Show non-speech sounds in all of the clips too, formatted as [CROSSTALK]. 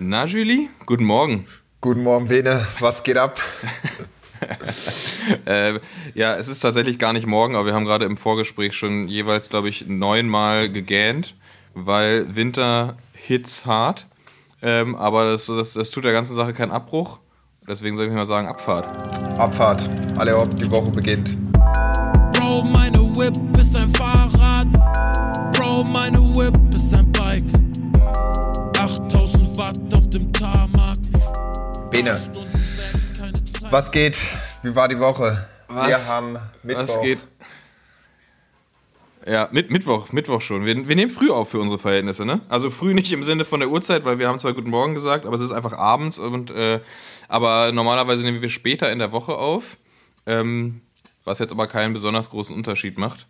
Na, Julie, guten Morgen. Guten Morgen, Bene. Was geht ab? [LAUGHS] äh, ja, es ist tatsächlich gar nicht morgen, aber wir haben gerade im Vorgespräch schon jeweils, glaube ich, neunmal gegähnt, weil Winter hits hart. Ähm, aber das, das, das tut der ganzen Sache keinen Abbruch. Deswegen soll ich mal sagen, Abfahrt. Abfahrt. Alle hopp, die Woche beginnt. Bene, was geht? Wie war die Woche? Was, wir haben Mittwoch. Was geht? Ja, mit, Mittwoch, Mittwoch schon. Wir, wir nehmen früh auf für unsere Verhältnisse, ne? Also früh nicht im Sinne von der Uhrzeit, weil wir haben zwar Guten Morgen gesagt, aber es ist einfach abends und äh, aber normalerweise nehmen wir später in der Woche auf. Ähm, was jetzt aber keinen besonders großen Unterschied macht.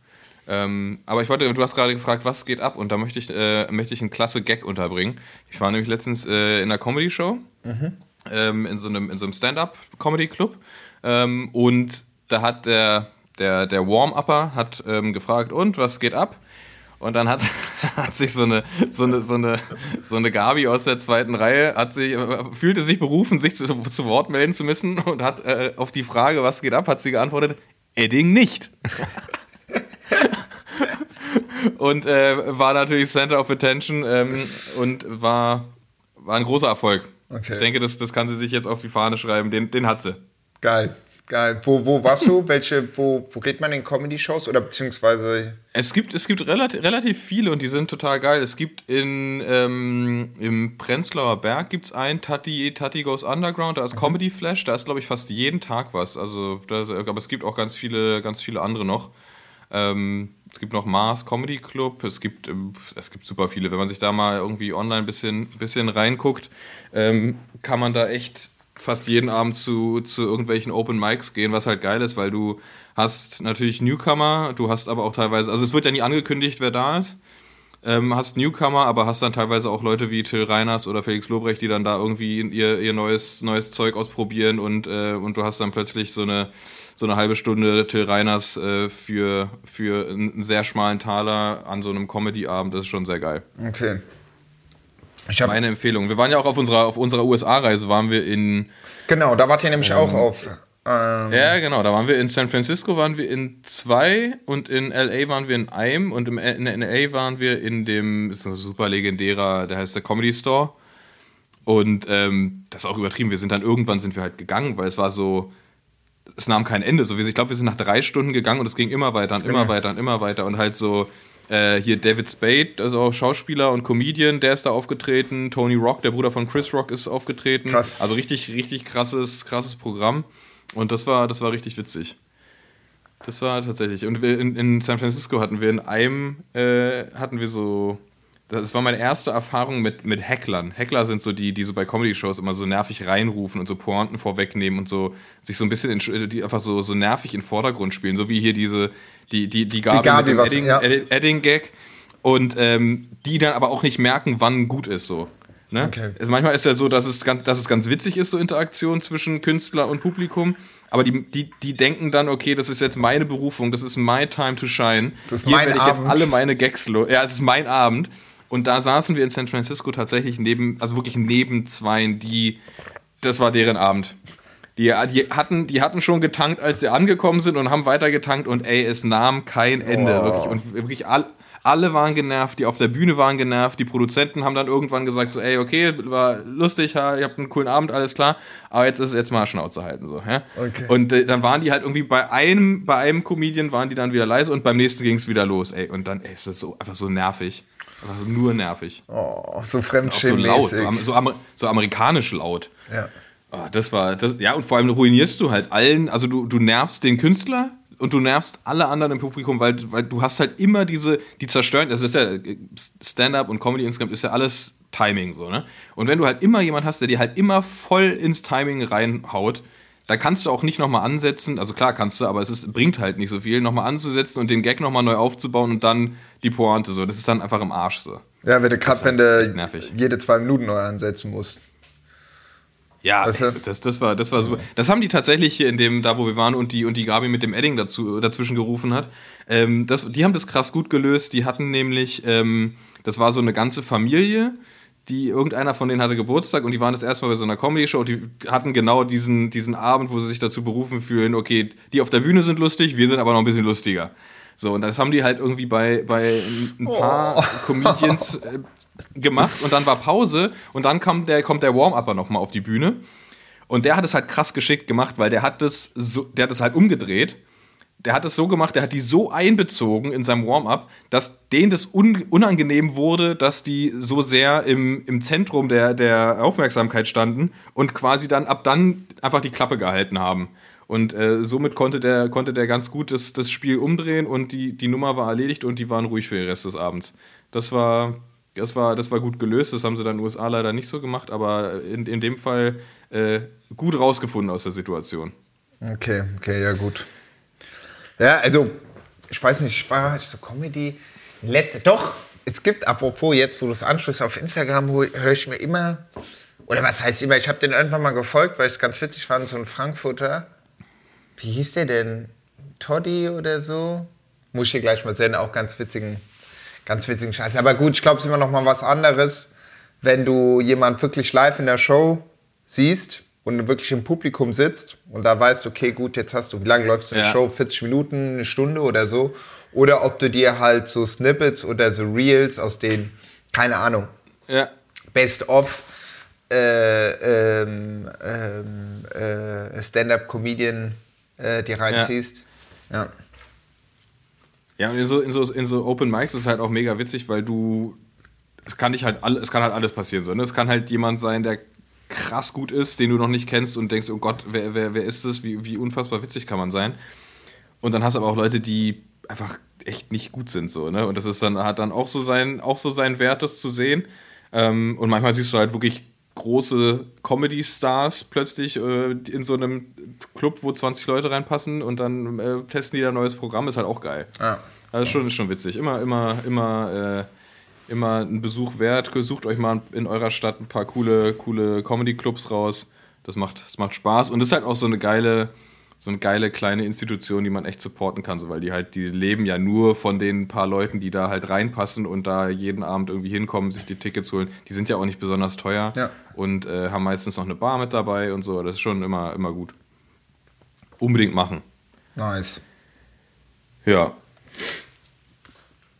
Ähm, aber ich wollte, du hast gerade gefragt, was geht ab und da möchte ich, äh, möchte ich einen klasse Gag unterbringen. Ich war nämlich letztens äh, in einer Comedy-Show, mhm. Ähm, in so einem, so einem Stand-Up-Comedy-Club ähm, und da hat der, der, der Warm-Upper hat ähm, gefragt, und was geht ab? Und dann hat, [LAUGHS] hat sich so eine, so, eine, so, eine, so eine Gabi aus der zweiten Reihe, hat sich, fühlte sich berufen, sich zu, zu Wort melden zu müssen und hat äh, auf die Frage, was geht ab, hat sie geantwortet, Edding nicht. [LAUGHS] und äh, war natürlich Center of Attention ähm, und war, war ein großer Erfolg. Okay. Ich denke, das, das kann sie sich jetzt auf die Fahne schreiben. Den, den hat sie. Geil. Geil. Wo, wo warst du? Welche, wo, wo geht man in Comedy-Shows oder beziehungsweise? Es gibt, es gibt relativ, relativ viele und die sind total geil. Es gibt in, ähm, im Prenzlauer Berg gibt es einen, Tati, Tati Goes Underground, da ist mhm. Comedy Flash, da ist, glaube ich, fast jeden Tag was. Also, das, aber es gibt auch ganz viele, ganz viele andere noch. Ähm, es gibt noch Mars Comedy Club, es gibt, ähm, es gibt super viele. Wenn man sich da mal irgendwie online ein bisschen, bisschen reinguckt, ähm, kann man da echt fast jeden Abend zu, zu irgendwelchen Open Mics gehen, was halt geil ist, weil du hast natürlich Newcomer, du hast aber auch teilweise, also es wird ja nie angekündigt, wer da ist. Ähm, hast Newcomer, aber hast dann teilweise auch Leute wie Till Reiners oder Felix Lobrecht, die dann da irgendwie ihr, ihr neues, neues Zeug ausprobieren und, äh, und du hast dann plötzlich so eine, so eine halbe Stunde Till Reiners äh, für, für einen sehr schmalen Taler an so einem Comedy-Abend. Das ist schon sehr geil. Okay. Ich Meine Empfehlung. Wir waren ja auch auf unserer, auf unserer USA-Reise, waren wir in. Genau, da wart ihr nämlich ähm, auch auf. Ähm, ja, genau. Da waren wir in San Francisco, waren wir in zwei und in LA waren wir in einem und in LA waren wir in dem, ist ein super legendärer, der heißt der Comedy Store. Und ähm, das ist auch übertrieben. Wir sind dann irgendwann sind wir halt gegangen, weil es war so, es nahm kein Ende. So, ich glaube, wir sind nach drei Stunden gegangen und es ging immer weiter und immer weiter und immer weiter und halt so äh, hier David Spade, also auch Schauspieler und Comedian, der ist da aufgetreten. Tony Rock, der Bruder von Chris Rock, ist aufgetreten. Krass. Also richtig, richtig krasses, krasses Programm. Und das war, das war richtig witzig. Das war tatsächlich. Und in, in San Francisco hatten wir in einem, äh, hatten wir so das war meine erste Erfahrung mit, mit Hecklern. Heckler sind so die, die so bei Comedy-Shows immer so nervig reinrufen und so Pointen vorwegnehmen und so sich so ein bisschen in, die einfach so, so nervig in den Vordergrund spielen. So wie hier diese, die, die, die Gabi, die Gabi mit dem Edding-Gag. Ja. Edding und ähm, die dann aber auch nicht merken, wann gut ist so. Ne? Okay. Also manchmal ist ja so, dass es, ganz, dass es ganz witzig ist, so Interaktion zwischen Künstler und Publikum. Aber die, die, die denken dann, okay, das ist jetzt meine Berufung, das ist my time to shine. Das ist Hier werde ich Abend. jetzt alle meine Gags los. Ja, es ist mein Abend. Und da saßen wir in San Francisco tatsächlich neben, also wirklich neben zweien, die, das war deren Abend. Die, die, hatten, die hatten schon getankt, als sie angekommen sind und haben weiter getankt und ey, es nahm kein Ende. Oh. Wirklich. Und wirklich all, alle waren genervt, die auf der Bühne waren genervt, die Produzenten haben dann irgendwann gesagt, so, ey, okay, war lustig, ihr habt einen coolen Abend, alles klar, aber jetzt ist jetzt mal Schnauze halten. So, ja? okay. Und äh, dann waren die halt irgendwie bei einem, bei einem Comedian waren die dann wieder leise und beim nächsten ging es wieder los, ey. Und dann, ey, ist das so einfach so nervig. Also nur nervig. Oh, so fremdschämig. So laut, so, so, Amer so, amerikanisch laut. Ja. Oh, das war, das, ja, und vor allem ruinierst du halt allen, also du, du nervst den Künstler und du nervst alle anderen im Publikum, weil, weil du hast halt immer diese, die zerstören, das ist ja, Stand-up und Comedy insgesamt ist ja alles Timing so, ne? Und wenn du halt immer jemand hast, der dir halt immer voll ins Timing reinhaut, da kannst du auch nicht nochmal ansetzen, also klar kannst du, aber es ist, bringt halt nicht so viel, nochmal anzusetzen und den Gag nochmal neu aufzubauen und dann die Pointe so. Das ist dann einfach im Arsch so. Ja, wenn du gerade, wenn du jede zwei Minuten neu ansetzen musst. Ja, weißt du? das, das, war, das war super. Das haben die tatsächlich hier in dem, da wo wir waren und die, und die Gabi mit dem Edding dazu, dazwischen gerufen hat. Ähm, das, die haben das krass gut gelöst. Die hatten nämlich, ähm, das war so eine ganze Familie, die irgendeiner von denen hatte Geburtstag und die waren das erstmal bei so einer Comedy-Show. Die hatten genau diesen, diesen Abend, wo sie sich dazu berufen fühlen, okay, die auf der Bühne sind lustig, wir sind aber noch ein bisschen lustiger. So, und das haben die halt irgendwie bei, bei ein paar Comedians äh, gemacht und dann war Pause und dann kommt der, kommt der Warm-Upper nochmal auf die Bühne. Und der hat es halt krass geschickt gemacht, weil der hat das so, der hat es halt umgedreht. Der hat es so gemacht, der hat die so einbezogen in seinem Warm-up, dass denen das un unangenehm wurde, dass die so sehr im, im Zentrum der, der Aufmerksamkeit standen und quasi dann ab dann einfach die Klappe gehalten haben. Und äh, somit konnte der, konnte der ganz gut das, das Spiel umdrehen und die, die Nummer war erledigt und die waren ruhig für den Rest des Abends. Das war, das war, das war gut gelöst, das haben sie dann in den USA leider nicht so gemacht, aber in, in dem Fall äh, gut rausgefunden aus der Situation. Okay, okay, ja gut. Ja, also, ich weiß nicht, war ich so Comedy. Letzte, doch, es gibt, apropos jetzt, wo du es ansprichst, auf Instagram höre ich mir immer, oder was heißt immer, ich habe den irgendwann mal gefolgt, weil es ganz witzig fand, so ein Frankfurter, wie hieß der denn? Toddy oder so? Muss ich hier gleich mal sehen, auch ganz witzigen, ganz witzigen Scheiß. Aber gut, ich glaube, es ist immer noch mal was anderes, wenn du jemand wirklich live in der Show siehst und wirklich im Publikum sitzt und da weißt, okay, gut, jetzt hast du, wie lange läuft so eine Ja. Show? 40 Minuten, eine Stunde oder so. Oder ob du dir halt so Snippets oder so Reels aus den, keine Ahnung, Ja. Best of äh, ähm, ähm, äh, Stand-up-Comedian äh, die reinziehst. Ja. Ja, und in so, in, so, in so Open Mics ist es halt auch mega witzig, weil du. Es kann dich halt alle, es kann halt alles passieren. So, ne? Es kann halt jemand sein, der krass gut ist, den du noch nicht kennst und denkst, oh Gott, wer, wer, wer ist das? Wie, wie unfassbar witzig kann man sein? Und dann hast du aber auch Leute, die einfach echt nicht gut sind, so, ne? Und das ist dann, hat dann auch so sein, auch so seinen Wert, das zu sehen. Ähm, und manchmal siehst du halt wirklich große Comedy-Stars plötzlich äh, in so einem Club, wo 20 Leute reinpassen und dann äh, testen die da ein neues Programm, ist halt auch geil. Ja. Also ist schon, schon witzig. Immer, immer, immer, äh, immer ein Besuch wert. Sucht euch mal in eurer Stadt ein paar coole, coole Comedy-Clubs raus. Das macht, das macht Spaß. Und ist halt auch so eine geile, so eine geile kleine Institution, die man echt supporten kann, so, weil die halt, die leben ja nur von den paar Leuten, die da halt reinpassen und da jeden Abend irgendwie hinkommen, sich die Tickets holen. Die sind ja auch nicht besonders teuer Ja. und äh, haben meistens noch eine Bar mit dabei und so. Das ist schon immer, immer gut. Unbedingt machen. Nice. Ja.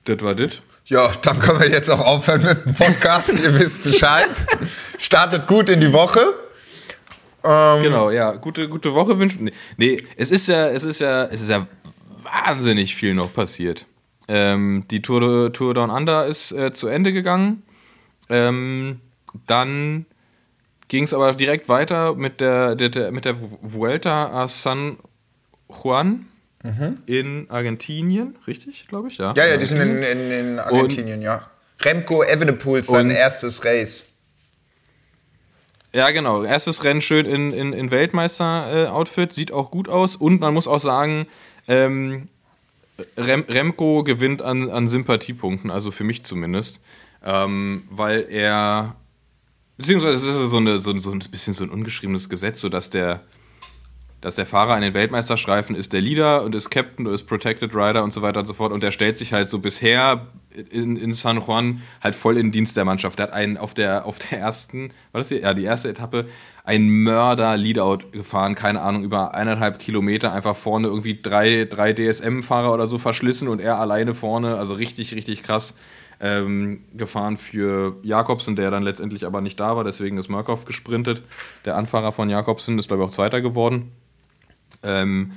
Das war das. Ja, dann können wir jetzt auch aufhören mit dem Podcast. Ihr wisst Bescheid. Startet gut in die Woche. Ähm, Genau, ja, gute, gute Woche wünschen. Nee, nee, es ist ja, es ist ja, es ist ja wahnsinnig viel noch passiert. Ähm, die Tour, Tour Down Under ist äh, zu Ende gegangen. Ähm, dann ging es aber direkt weiter mit der, der, der, mit der Vuelta a San Juan in Argentinien, richtig, glaube ich, ja. Mhm. Ja, ja, die sind in, in, in Argentinien, ja. Remco Evenepoel, sein Und- erstes Race. Ja, genau. Erstes Rennen schön in, in, in Weltmeister-Outfit, sieht auch gut aus. Und man muss auch sagen, ähm, Rem, Remco gewinnt an, an Sympathiepunkten, also für mich zumindest. Ähm, weil er, beziehungsweise es ist so, eine, so, so ein bisschen so ein ungeschriebenes Gesetz, so dass der, dass der Fahrer an den Weltmeisterstreifen ist der Leader und ist Captain und ist Protected Rider und so weiter und so fort. Und der stellt sich halt so bisher in, in San Juan halt voll in den Dienst der Mannschaft. Der hat einen auf der, auf der ersten, war das die? Ja, die erste Etappe, ein Mörder-Leadout gefahren, keine Ahnung, über eineinhalb Kilometer, einfach vorne irgendwie drei, drei DSM-Fahrer oder so verschlissen und er alleine vorne, also richtig, richtig krass ähm, gefahren für Jakobsen, der dann letztendlich aber nicht da war, deswegen ist Murkoff gesprintet. Der Anfahrer von Jakobsen ist, glaube ich, auch Zweiter geworden. Ähm,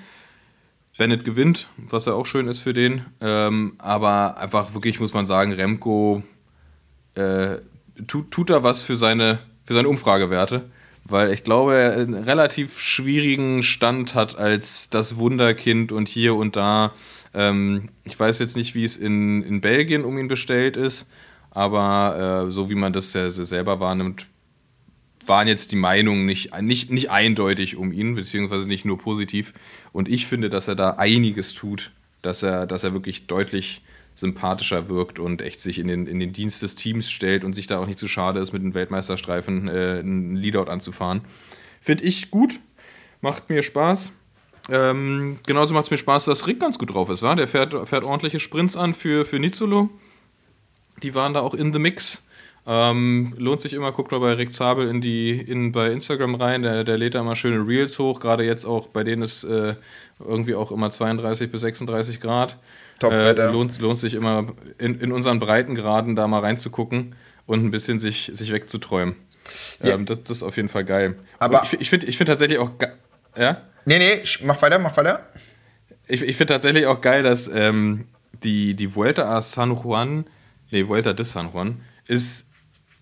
Bennett gewinnt, was ja auch schön ist für den. Ähm, aber einfach wirklich, muss man sagen, Remco äh, tut, tut da was für seine, für seine Umfragewerte. Weil ich glaube, er einen relativ schwierigen Stand hat als das Wunderkind und hier und da. Ähm, ich weiß jetzt nicht, wie es in, in Belgien um ihn bestellt ist, aber äh, so wie man das ja selber wahrnimmt, waren jetzt die Meinungen nicht, nicht, nicht eindeutig um ihn, beziehungsweise nicht nur positiv. Und ich finde, dass er da einiges tut, dass er, dass er wirklich deutlich sympathischer wirkt und echt sich in den, in den Dienst des Teams stellt und sich da auch nicht zu schade ist, mit einem Weltmeisterstreifen äh, einen Leadout anzufahren. Finde ich gut, macht mir Spaß. Ähm, genauso macht es mir Spaß, dass Rick ganz gut drauf ist, wa? Der fährt, fährt ordentliche Sprints an für, für Nizzolo. Die waren da auch in the mix. Ähm, lohnt sich immer, guckt mal bei Rick Zabel in die, in, bei Instagram rein, der, der lädt da immer schöne Reels hoch, gerade jetzt auch, bei denen ist äh, irgendwie auch immer 32 bis 36 Grad. Top-Wetter. Äh, lohnt, lohnt sich immer in, in unseren Breitengraden da mal reinzugucken und ein bisschen sich, sich wegzuträumen. Ja. Ähm, das, das ist auf jeden Fall geil. Aber- Und ich, ich finde ich find tatsächlich auch ja? Nee, nee, mach weiter, mach weiter. Ich, ich finde tatsächlich auch geil, dass ähm, die, die Vuelta a San Juan, nee, Vuelta de San Juan, ist,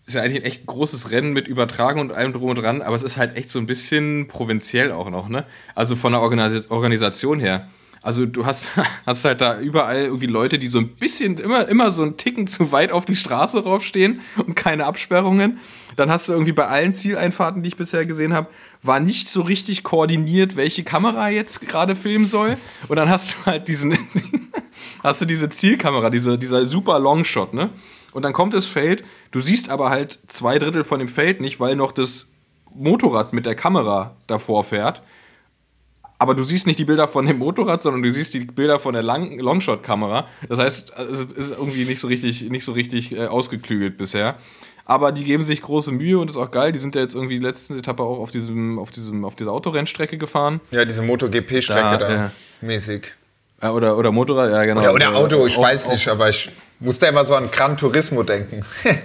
ist ja eigentlich ein echt großes Rennen mit Übertragung und allem drum und dran, aber es ist halt echt so ein bisschen provinziell auch noch, ne? Also von der Organis Organisation her. Also du hast, [LAUGHS] hast halt da überall irgendwie Leute, die so ein bisschen, immer, immer so einen Ticken zu weit auf die Straße raufstehen und keine Absperrungen. Dann hast du irgendwie bei allen Zieleinfahrten, die ich bisher gesehen habe, war nicht so richtig koordiniert, welche Kamera jetzt gerade filmen soll. Und dann hast du halt diesen, [LAUGHS] hast du diese Zielkamera, diese, dieser super Longshot, ne? Und dann kommt das Feld, du siehst aber halt zwei Drittel von dem Feld nicht, weil noch das Motorrad mit der Kamera davor fährt. Aber du siehst nicht die Bilder von dem Motorrad, sondern du siehst die Bilder von der Lang Longshot-Kamera. Das heißt, es ist irgendwie nicht so richtig, nicht so richtig äh, ausgeklügelt bisher. Aber die geben sich große Mühe und ist auch geil. Die sind ja jetzt irgendwie die letzte Etappe auch auf, diesem, auf, diesem, auf dieser Autorennstrecke gefahren. Ja, diese MotoGP-Strecke Da, da, ja. mäßig. Äh, oder, oder Motorrad, ja genau. Oder, oder Also, Auto, ich auch- weiß auch- nicht, aber ich musste immer so an Gran Turismo denken. [LAUGHS]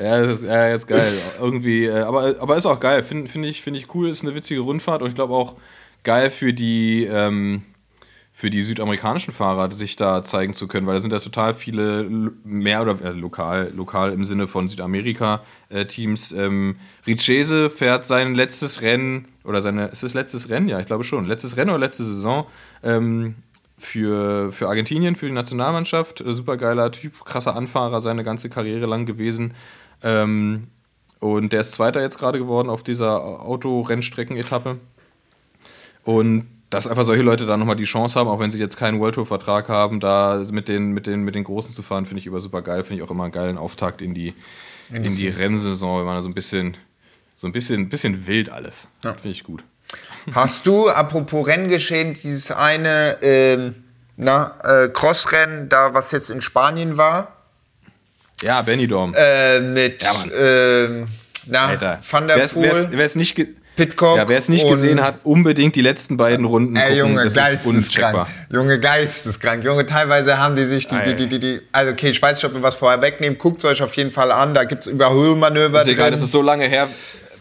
Ja, das ist, ja, ist geil. Irgendwie, äh, aber, aber ist auch geil. Finde find ich, find ich cool, ist eine witzige Rundfahrt und ich glaube auch geil für die, ähm, für die südamerikanischen Fahrer, sich da zeigen zu können, weil da sind ja total viele mehr oder äh, lokal, lokal im Sinne von Südamerika-Teams. ähm, Richese fährt sein letztes Rennen, oder seine, ist es letztes Rennen? Ja, ich glaube schon. Letztes Rennen oder letzte Saison ähm, für, für Argentinien, für die Nationalmannschaft. Äh, Supergeiler Typ, krasser Anfahrer, seine ganze Karriere lang gewesen. Ähm, und der ist Zweiter jetzt gerade geworden auf dieser Autorennstrecken-Etappe. Und dass einfach solche Leute da nochmal die Chance haben, auch wenn sie jetzt keinen World Tour-Vertrag haben, da mit den, mit den, mit den Großen zu fahren, finde ich immer super geil. Finde ich auch immer einen geilen Auftakt in die, in die Rennsaison, wenn man da so ein bisschen, so ein bisschen, bisschen wild alles. Finde ich gut. Hast du, apropos Renngeschehen, dieses eine ähm, na, äh, Crossrennen, da was jetzt in Spanien war, Ja, Benidorm. äh, mit Ja, ähm, na, Alter. Van der Wer's- Poel, wer's- wer's nicht Pitcock ja, wer es nicht gesehen hat, unbedingt die letzten beiden Runden Ey, gucken. Junge, das ist geisteskrank. Junge, geisteskrank. Junge, teilweise haben die sich die, die, die, die, die also okay, ich weiß nicht, ob wir was vorher wegnehmen, guckt es euch auf jeden Fall an, da gibt es Überholmanöver Ist egal, drin. das ist so lange her,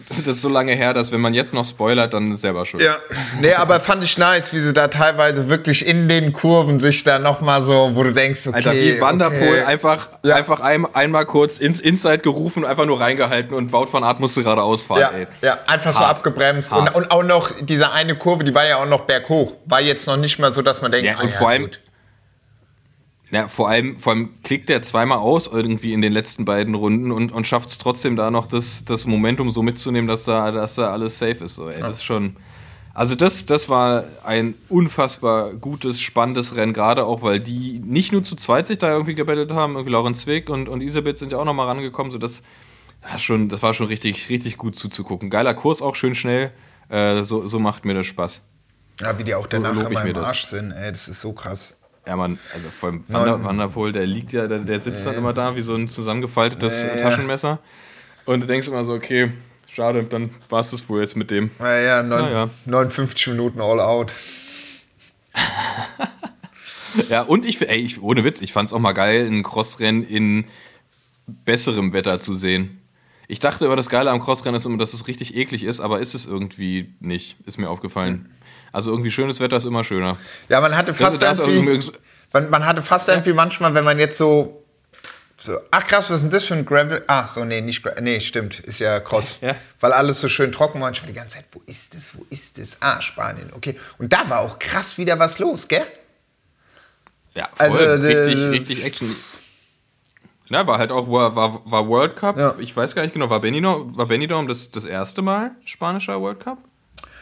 [LAUGHS] das ist so lange her, dass wenn man jetzt noch spoilert, dann ist selber schuld. Ja, nee, aber fand ich nice, wie sie da teilweise wirklich in den Kurven sich da nochmal so, wo du denkst, okay. Alter, wie Wanderpol okay. einfach, Ja. einfach ein, einmal kurz ins Inside gerufen, einfach nur reingehalten und Wout von Art musste geradeaus fahren, Ja, ey. ja, einfach so Hart. abgebremst. Hart. Und, und auch noch diese eine Kurve, die war ja auch noch berghoch. War jetzt noch nicht mal so, dass man denkt, Ja, ah, und ja, vor allem- gut. Ja, vor allem, vor allem klickt der zweimal aus irgendwie in den letzten beiden Runden und, und schafft es trotzdem da noch das, das Momentum so mitzunehmen, dass da, dass da alles safe ist. So, ey. Das ist schon. Also das, das war ein unfassbar gutes, spannendes Rennen, gerade auch, weil die nicht nur zu zweit sich da irgendwie gebettelt haben, irgendwie Lauren Zwick und, und Isabeth sind ja auch noch mal rangekommen, so das, ja, schon, das war schon richtig, richtig gut zuzugucken. Geiler Kurs, auch schön schnell, äh, so, so macht mir das Spaß. Ja, wie die auch danach ich immer mir im das. Arsch sind, ey, das ist so krass. Ja, man, also vor allem Wander, Wanderpol, der liegt ja, der, der sitzt dann immer da wie so ein zusammengefaltetes ja. Taschenmesser. Und du denkst immer so, okay, schade, dann war es das wohl jetzt mit dem. Ja, ja, neun, Naja. 59 Minuten all out. [LAUGHS] Ja, und ich, ey, ich ohne Witz, ich fand es auch mal geil, ein Crossrennen in besserem Wetter zu sehen. Ich dachte immer, das Geile am Crossrennen ist immer, dass es richtig eklig ist, aber ist es irgendwie nicht, ist mir aufgefallen. Also irgendwie schönes Wetter ist immer schöner. Ja, man hatte fast das auch irgendwie, man, man hatte fast irgendwie manchmal, wenn man jetzt so, so, ach krass, was ist denn das für ein Gravel? Ach so, nee, nicht Gravel, nee, stimmt, ist ja Cross. Ja. Weil alles so schön trocken war und ich war die ganze Zeit, wo ist das, wo ist das? Ah, Spanien, okay. Und da war auch krass wieder was los, gell? Ja, voll. Also, richtig, das- richtig Action. Ja, war halt auch, war, war, war World Cup. Ja. Ich weiß gar nicht genau, war Benidorm, war Benidorm das, das erste Mal spanischer World Cup?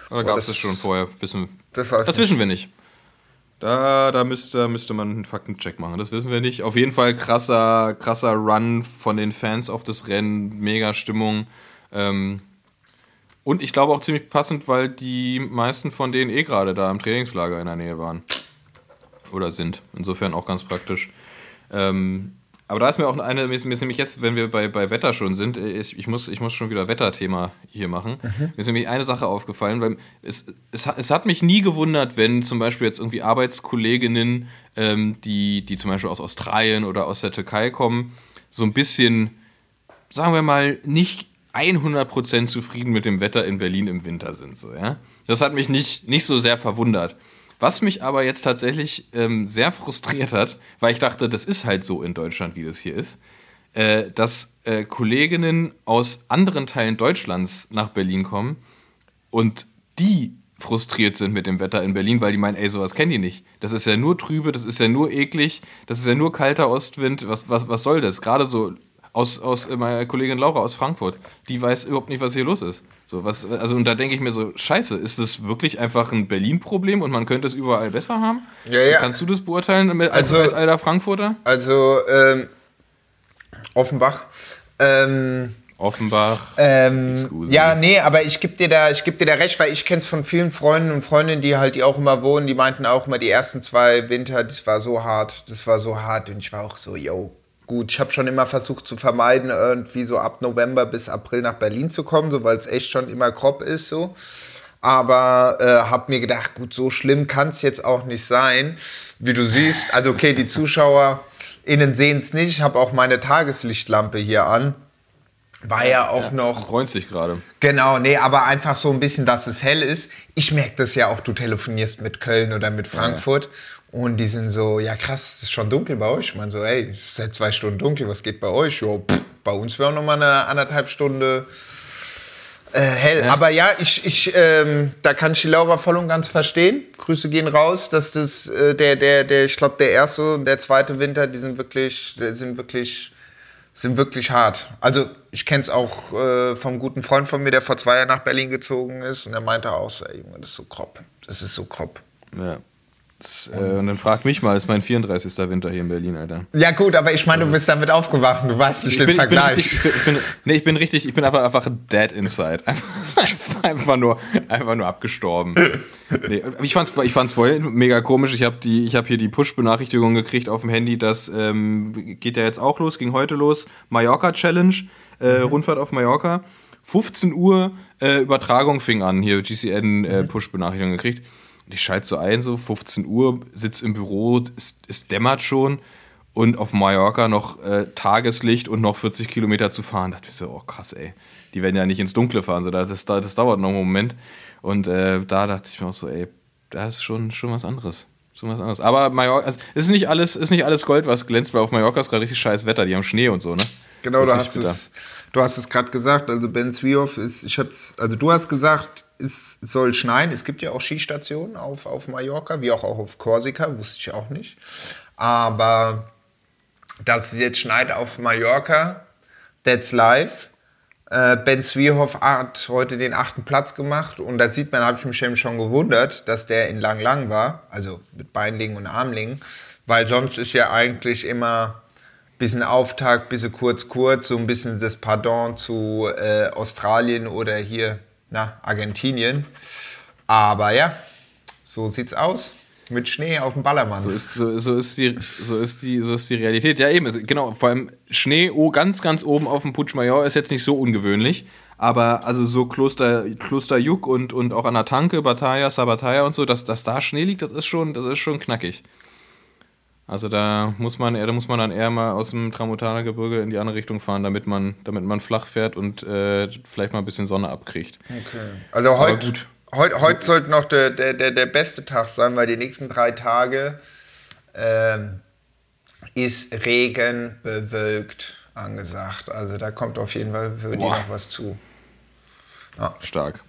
Oder gab es das- das schon vorher? Wissen, Das das wissen wir nicht. Da, da müsste, müsste man einen Faktencheck machen. Das wissen wir nicht. Auf jeden Fall krasser, krasser Run von den Fans auf das Rennen. Mega Stimmung. Ähm, und ich glaube auch ziemlich passend, weil die meisten von denen eh gerade da im Trainingslager in der Nähe waren. Oder sind. Insofern auch ganz praktisch. Ähm, Aber da ist mir auch eine, mir ist, mir ist nämlich jetzt, wenn wir bei, bei Wetter schon sind, äh, ich, ich, muss, ich muss schon wieder Wetterthema hier machen. Mhm. Mir ist nämlich eine Sache aufgefallen, weil es, es, hat- es hat mich nie gewundert, wenn zum Beispiel jetzt irgendwie Arbeitskolleginnen, ähm, die, die zum Beispiel aus Australien oder aus der Türkei kommen, so ein bisschen, sagen wir mal, nicht 100% zufrieden mit dem Wetter in Berlin im Winter sind. So, ja? Das hat mich nicht, nicht so sehr verwundert. Was mich aber jetzt tatsächlich ähm, sehr frustriert hat, weil ich dachte, das ist halt so in Deutschland, wie das hier ist, äh, dass äh, Kolleginnen aus anderen Teilen Deutschlands nach Berlin kommen und die frustriert sind mit dem Wetter in Berlin, weil die meinen, ey, sowas kennen die nicht. Das ist ja nur trübe, das ist ja nur eklig, das ist ja nur kalter Ostwind. Was, was, was soll das? Gerade so aus, aus äh, meiner Kollegin Laura aus Frankfurt, die weiß überhaupt nicht, was hier los ist. So, was, also, und da denke ich mir so, scheiße, ist das wirklich einfach ein Berlin-Problem und man könnte es überall besser haben? Ja, ja. Kannst du das beurteilen mit- als, Also- als alter Frankfurter? Also, ähm, Offenbach. Ähm, Offenbach. Ähm, ja, nee, aber ich gebe dir da, ich geb dir da recht, weil ich kenne es von vielen Freunden und Freundinnen, die halt, die auch immer wohnen, die meinten auch immer, die ersten zwei Winter, das war so hart, das war so hart und ich war auch so, yo, gut, ich habe schon immer versucht zu vermeiden, irgendwie so ab November bis April nach Berlin zu kommen, so weil es echt schon immer grob ist, so. Aber äh, habe mir gedacht, gut, so schlimm kann es jetzt auch nicht sein, wie du siehst. Also okay, die ZuschauerInnen sehen es nicht. Ich habe auch meine Tageslichtlampe hier an. War ja auch noch Freut sich gerade. Genau, nee, aber einfach so ein bisschen, dass es hell ist. Ich merke das ja auch, du telefonierst mit Köln oder mit Frankfurt und die sind so, ja krass, es ist schon dunkel bei euch. Ich meine so, ey, es ist seit zwei Stunden dunkel, was geht bei euch? Jo, pff, bei uns wäre noch mal eine anderthalb Stunde äh, hell. Aber ja, ich, ich, ähm, da kann ich die Laura voll und ganz verstehen. Grüße gehen raus, dass das äh, der, der, der, ich glaube, der erste und der zweite Winter, die sind wirklich, sind wirklich sind wirklich hart. Also ich kenne es auch äh, vom guten Freund von mir, der vor zwei Jahren nach Berlin gezogen ist und der meinte auch so, ey Junge, das ist so grob. Das ist so grob. Ja. Äh, und dann frag mich mal, ist mein 34. Winter hier in Berlin, Alter. Ja gut, aber ich meine, du bist damit aufgewacht du weißt nicht den ich bin Vergleich. richtig, ich bin, ich bin, nee, ich bin richtig, ich bin einfach, einfach dead inside. [LAUGHS] Einfach, einfach, nur, einfach nur abgestorben. Nee, ich fand's, ich fand's vorhin mega komisch. Ich habe hab hier die Push-Benachrichtigung gekriegt auf dem Handy, das ähm, geht ja jetzt auch los, ging heute los. Mallorca Challenge, äh, Rundfahrt auf Mallorca. 15 Uhr äh, Übertragung fing an, hier GCN äh, Push-Benachrichtigung gekriegt. Und ich schalte so ein, so 15 Uhr, sitz im Büro, es, es dämmert schon und auf Mallorca noch äh, Tageslicht und noch 40 Kilometer zu fahren. Da dachte ich so, oh krass, ey. Die werden ja nicht ins Dunkle fahren, so, das, das, das dauert noch einen Moment. Und äh, da dachte ich mir auch so, ey, da ist schon, schon was anderes. Schon was anderes. Aber Mallorca, also, ist nicht alles, ist nicht alles Gold, was glänzt, weil auf Mallorca ist gerade richtig scheiß Wetter. Die haben Schnee und so, ne? Genau, du hast, es, du hast es gerade gesagt. Also Ben Zwiehoff ist, ich hab's, also du hast gesagt, es soll schneien. Es gibt ja auch Skistationen auf, auf Mallorca, wie auch, auch auf Korsika, wusste ich auch nicht. Aber dass es jetzt schneit auf Mallorca, that's live. Äh, ben Zwiehoff hat heute den achten Platz gemacht und da sieht man, habe ich mich eben schon gewundert, dass der in Lang Lang war, also mit Beinlingen und Armlingen, weil sonst ist ja eigentlich immer bisschen Auftakt, bisschen kurz kurz, so ein bisschen das Pardon zu äh, Australien oder hier na, Argentinien. Aber ja, so sieht's aus. Mit Schnee auf dem Ballermann. So ist, so, so, ist die, so, ist die, so ist die Realität. Ja, eben, genau, vor allem Schnee oh, ganz, ganz oben auf dem Puigmajor ist jetzt nicht so ungewöhnlich. Aber also so Kloster, Kloster Juk und, und auch an der Tanke, Bataya, Sabataya und so, dass, dass da Schnee liegt, das ist schon, das ist schon knackig. Also da muss man eher, da muss man dann eher mal aus dem Tramutaner-Gebirge in die andere Richtung fahren, damit man, damit man flach fährt und äh, vielleicht mal ein bisschen Sonne abkriegt. Also heute gut. heut, heut sollte noch der, der, der, der beste Tag sein, weil die nächsten drei Tage ähm, ist Regen bewölkt angesagt. Also da kommt auf jeden Fall für die noch was zu. Stark.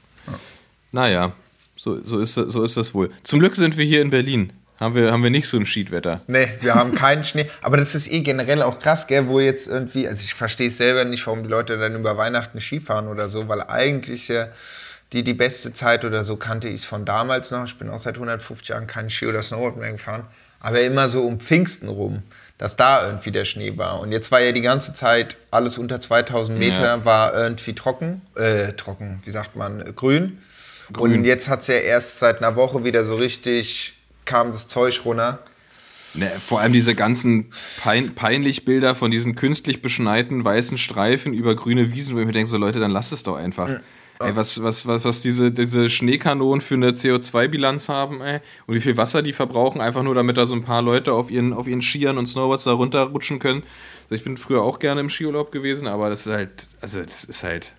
Naja, so, so, ist, so ist das wohl. Zum Glück sind wir hier in Berlin. Haben wir, haben wir nicht so ein Schiedwetter. Nee, wir haben keinen Schnee. Aber das ist eh generell auch krass, gell, wo jetzt irgendwie, also ich verstehe es selber nicht, warum die Leute dann über Weihnachten Skifahren oder so, weil eigentlich ja die, die beste Zeit oder so kannte ich es von damals noch. Ich bin auch seit 150 Jahren kein Ski oder Snowboard mehr gefahren. Aber immer so um Pfingsten rum, dass da irgendwie der Schnee war. Und jetzt war ja die ganze Zeit alles unter 2000 Meter, Ja. war irgendwie trocken, äh, trocken, wie sagt man, äh, grün. Grün. Und jetzt hat es ja erst seit einer Woche wieder so richtig, kam das Zeug runter. Ne, vor allem diese ganzen pein peinlich Bilder von diesen künstlich beschneiten weißen Streifen über grüne Wiesen, wo ich mir denke, so Leute, dann lasst es doch einfach. Ey, was, was, was, was diese, diese Schneekanonen für eine CO2-Bilanz haben, ey, und wie viel Wasser die verbrauchen, einfach nur damit da so ein paar Leute auf ihren, auf ihren Skiern und Snowboards da runterrutschen können. Also ich bin früher auch gerne im Skiurlaub gewesen, aber das ist halt, also das ist halt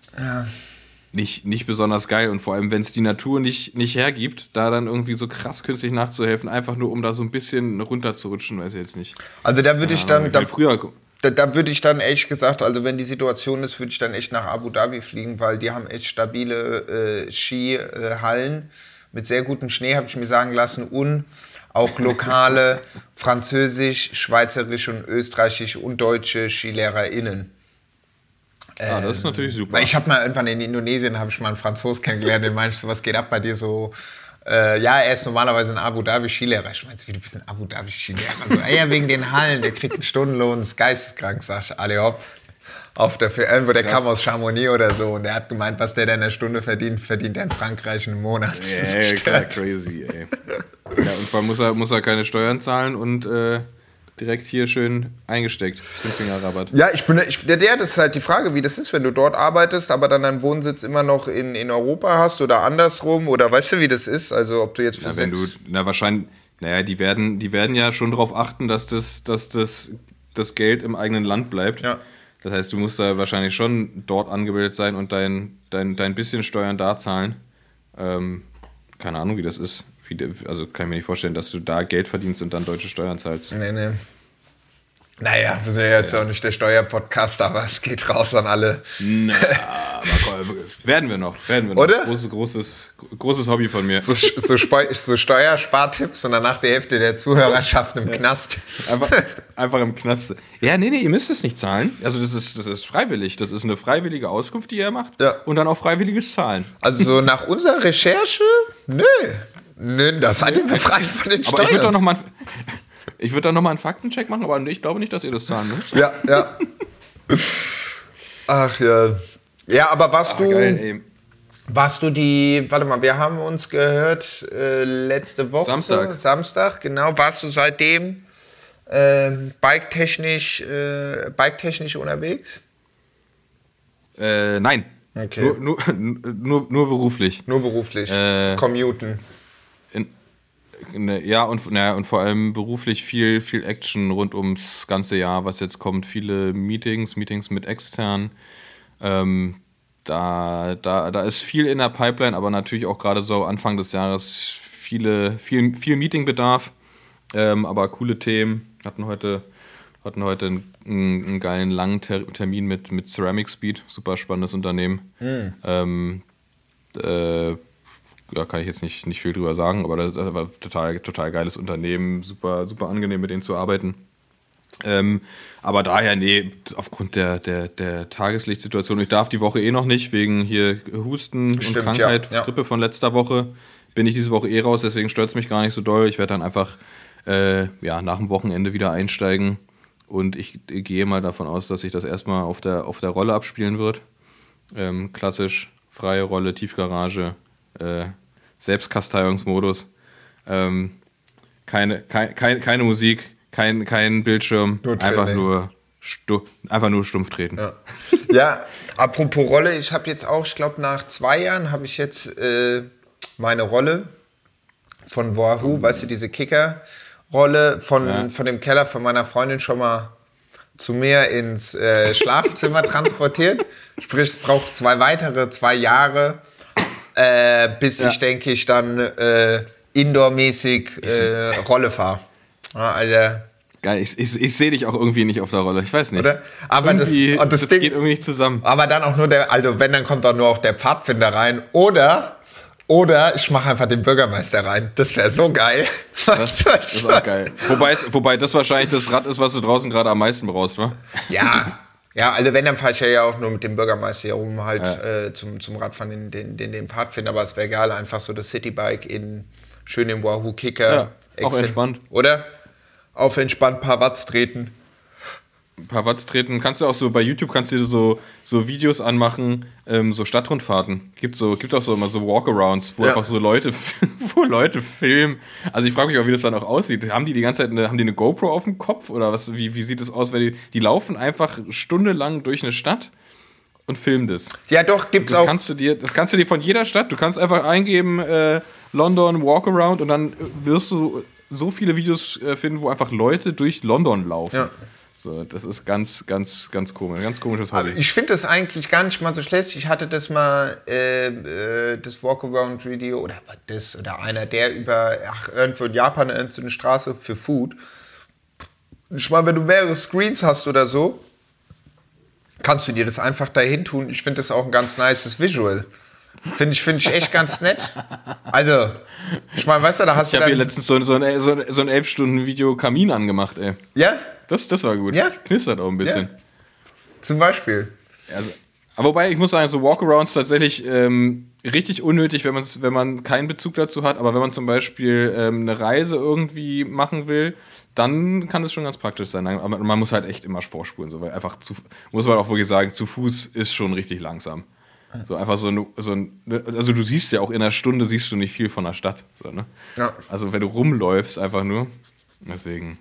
nicht, nicht besonders geil. Und vor allem, wenn es die Natur nicht, nicht hergibt, da dann irgendwie so krass künstlich nachzuhelfen, einfach nur um da so ein bisschen runterzurutschen, weiß ich jetzt nicht. Also da würde ich Ja, dann, da, weil früher, da, da würde ich dann echt gesagt, also wenn die Situation ist, würde ich dann echt nach Abu Dhabi fliegen, weil die haben echt stabile äh, Skihallen mit sehr gutem Schnee, habe ich mir sagen lassen, und auch lokale [LAUGHS] französisch, schweizerisch und österreichisch und deutsche SkilehrerInnen. Ah, das ist natürlich super. Weil ich habe mal irgendwann in Indonesien, habe ich mal einen Franzosen kennengelernt, den meinte so, was geht ab bei dir so? Äh, ja, er ist normalerweise in Abu Dhabi Skilehrer. Ich meine, wie du bist in Abu Dhabi Skilehrer. So, ey, ja, wegen den Hallen, der kriegt einen Stundenlohn, ist geisteskrank, sag ich, alle hopp. Auf der, irgendwo, der Krass. kam aus Chamonix oder so und der hat gemeint, was der da in der Stunde verdient, verdient er in Frankreich einen Monat. Das ist gestört. crazy, ey. Ja, und vor allem muss er, muss er keine Steuern zahlen und äh, direkt hier schön eingesteckt. Fingerrabatt. Ja, ich bin, ich, der, der, das ist halt die Frage, wie das ist, wenn du dort arbeitest, aber dann deinen Wohnsitz immer noch in, in Europa hast oder andersrum oder weißt du, wie das ist? Also, ob du jetzt für Ja, wenn du, na wahrscheinlich, naja, die werden, die werden ja schon darauf achten, dass das, dass das, das Geld im eigenen Land bleibt. Ja. Das heißt, du musst da wahrscheinlich schon dort angemeldet sein und dein, dein, dein bisschen Steuern da zahlen. Ähm, keine Ahnung, wie das ist. Also kann ich mir nicht vorstellen, dass du da Geld verdienst und dann deutsche Steuern zahlst. Nee, nee. Naja, wir sind ja jetzt auch nicht der Steuerpodcast, aber es geht raus an alle. Na, werden wir noch, werden wir noch. Oder? Großes, großes, großes Hobby von mir. So, so, Speu- so Steuerspartipps und danach die Hälfte der Zuhörerschaft im Knast. Einfach, einfach im Knast. Ja, nee, nee, ihr müsst es nicht zahlen. Also das ist, das ist freiwillig. Das ist eine freiwillige Auskunft, die ihr macht. Ja. Und dann auch freiwilliges Zahlen. Also so nach unserer Recherche, nö. Nö, das seid ihr befreit von den Aber ich würde doch Steuern. noch mal, ich würde dann noch mal einen Faktencheck machen, aber ich glaube nicht, dass ihr das zahlen müsst. Ja, ja. [LAUGHS] Ach ja. Ja, aber warst du, ey. warst du die, warte mal, wir haben uns gehört äh, letzte Woche. Samstag. Samstag, genau. Warst du seitdem ähm, biketechnisch, äh, biketechnisch unterwegs? Äh, nein. Okay. Nur, nur, nur, nur beruflich. Nur beruflich. Äh, Commuten. Ne, ja, und, na, und vor allem beruflich viel, viel Action rund ums ganze Jahr, was jetzt kommt. Viele Meetings, Meetings mit externen. Ähm, da, da, da ist viel in der Pipeline, aber natürlich auch gerade so Anfang des Jahres viele, viel, viel Meetingbedarf, ähm, aber coole Themen. Hatten heute, hatten heute einen, einen geilen langen Ter Termin mit, mit Ceramic Speed, super spannendes Unternehmen. Ähm, äh, da kann ich jetzt nicht, nicht viel drüber sagen, aber das war total, total geiles Unternehmen, super, super angenehm mit denen zu arbeiten. Ähm, aber daher, nee, aufgrund der, der, der Tageslichtsituation, ich darf die Woche eh noch nicht, wegen hier Husten Stimmt, und Krankheit, ja, ja. Grippe von letzter Woche, bin ich diese Woche eh raus, deswegen stört es mich gar nicht so doll. Ich werde dann einfach äh, ja, nach dem Wochenende wieder einsteigen und ich gehe mal davon aus, dass sich das erstmal auf der, auf der Rolle abspielen wird. Ähm, klassisch, freie Rolle, Tiefgarage, äh, Selbstkasteiungsmodus. Ähm, keine, kein, kein, keine Musik, kein, kein Bildschirm, Nur einfach nur, stu einfach nur stumpf treten. Ja. ja, apropos Rolle, ich habe jetzt auch, ich glaube, nach zwei Jahren habe ich jetzt äh, meine Rolle von Wahoo, weißt du, diese Kicker-Rolle von, Ja. von dem Keller von meiner Freundin schon mal zu mir ins äh, Schlafzimmer transportiert. Sprich, es braucht zwei weitere, zwei Jahre, äh, bis Ja. ich, denke ich, dann äh, indoormäßig äh, Rolle fahre. Ja, also, Geil, ich, ich, ich sehe dich auch irgendwie nicht auf der Rolle. Ich weiß nicht. Oder? Aber das- irgendwie, und das das, Ding- geht irgendwie nicht zusammen. Aber dann auch nur der, also wenn, dann kommt auch nur auch der Pfadfinder rein. Oder, oder ich mache einfach den Bürgermeister rein. Das wäre so geil. Das, das ist auch geil. Wobei, wobei das wahrscheinlich das Rad ist, was du draußen gerade am meisten brauchst, wa? Ja. [LAUGHS] Ja, also wenn, dann fahre ich ja auch nur mit dem Bürgermeister hier rum halt äh, zum, zum Radfahren in den, den, den Pfadfinder. Aber es wäre geil, einfach so das Citybike in schön im Wahoo Kicker. Ja, auch entspannt. Oder? Auf entspannt paar Watts treten. Ein paar Watts treten. Kannst du auch so bei YouTube kannst du so, so Videos anmachen, ähm, so Stadtrundfahrten. Gibt so, gibt auch so immer so Walkarounds, wo Ja. einfach so Leute, [LAUGHS] wo Leute filmen. Also ich frage mich auch, wie das dann auch aussieht. Haben die die ganze Zeit eine, haben die eine GoPro auf dem Kopf oder was? Wie, wie sieht das aus? Wenn die, die laufen einfach stundenlang durch eine Stadt und filmen das. Ja, doch, gibt's Das auch. kannst du dir, das kannst du dir von jeder Stadt. Du kannst einfach eingeben äh, London Walkaround und dann wirst du so viele Videos äh, finden, wo einfach Leute durch London laufen. Ja. So, das ist ganz, ganz, ganz komisch, ganz komisches Hobby. ich finde das eigentlich gar nicht mal so schlecht. Ich hatte das mal, äh, äh, das Walkaround-Video oder was das, oder einer, der über, ach, irgendwo in Japan, irgend so eine Straße für Food. Ich meine, wenn du mehrere Screens hast oder so, kannst du dir das einfach dahin tun. Ich finde das auch ein ganz nices Visual. Finde ich, find ich echt ganz nett. Also, ich meine, weißt du, da hast Ich du habe hier letztens so, ein- so ein, so ein, so ein 11 Stunden Video Kamin angemacht, ey. Ja, Das, das war gut. Ja. Knistert auch ein bisschen. zum Beispiel. Also, aber wobei, ich muss sagen, so Walkarounds tatsächlich ähm, richtig unnötig, wenn, man's, wenn man keinen Bezug dazu hat. Aber wenn man zum Beispiel ähm, eine Reise irgendwie machen will, dann kann es schon ganz praktisch sein. Aber man muss halt echt immer vorspulen. So, weil einfach zu, muss man auch wirklich sagen, zu Fuß ist schon richtig langsam. So einfach so, ein- so ein, also du siehst ja auch in einer Stunde siehst du nicht viel von der Stadt. So, ne? Ja. Also wenn du rumläufst einfach nur. Deswegen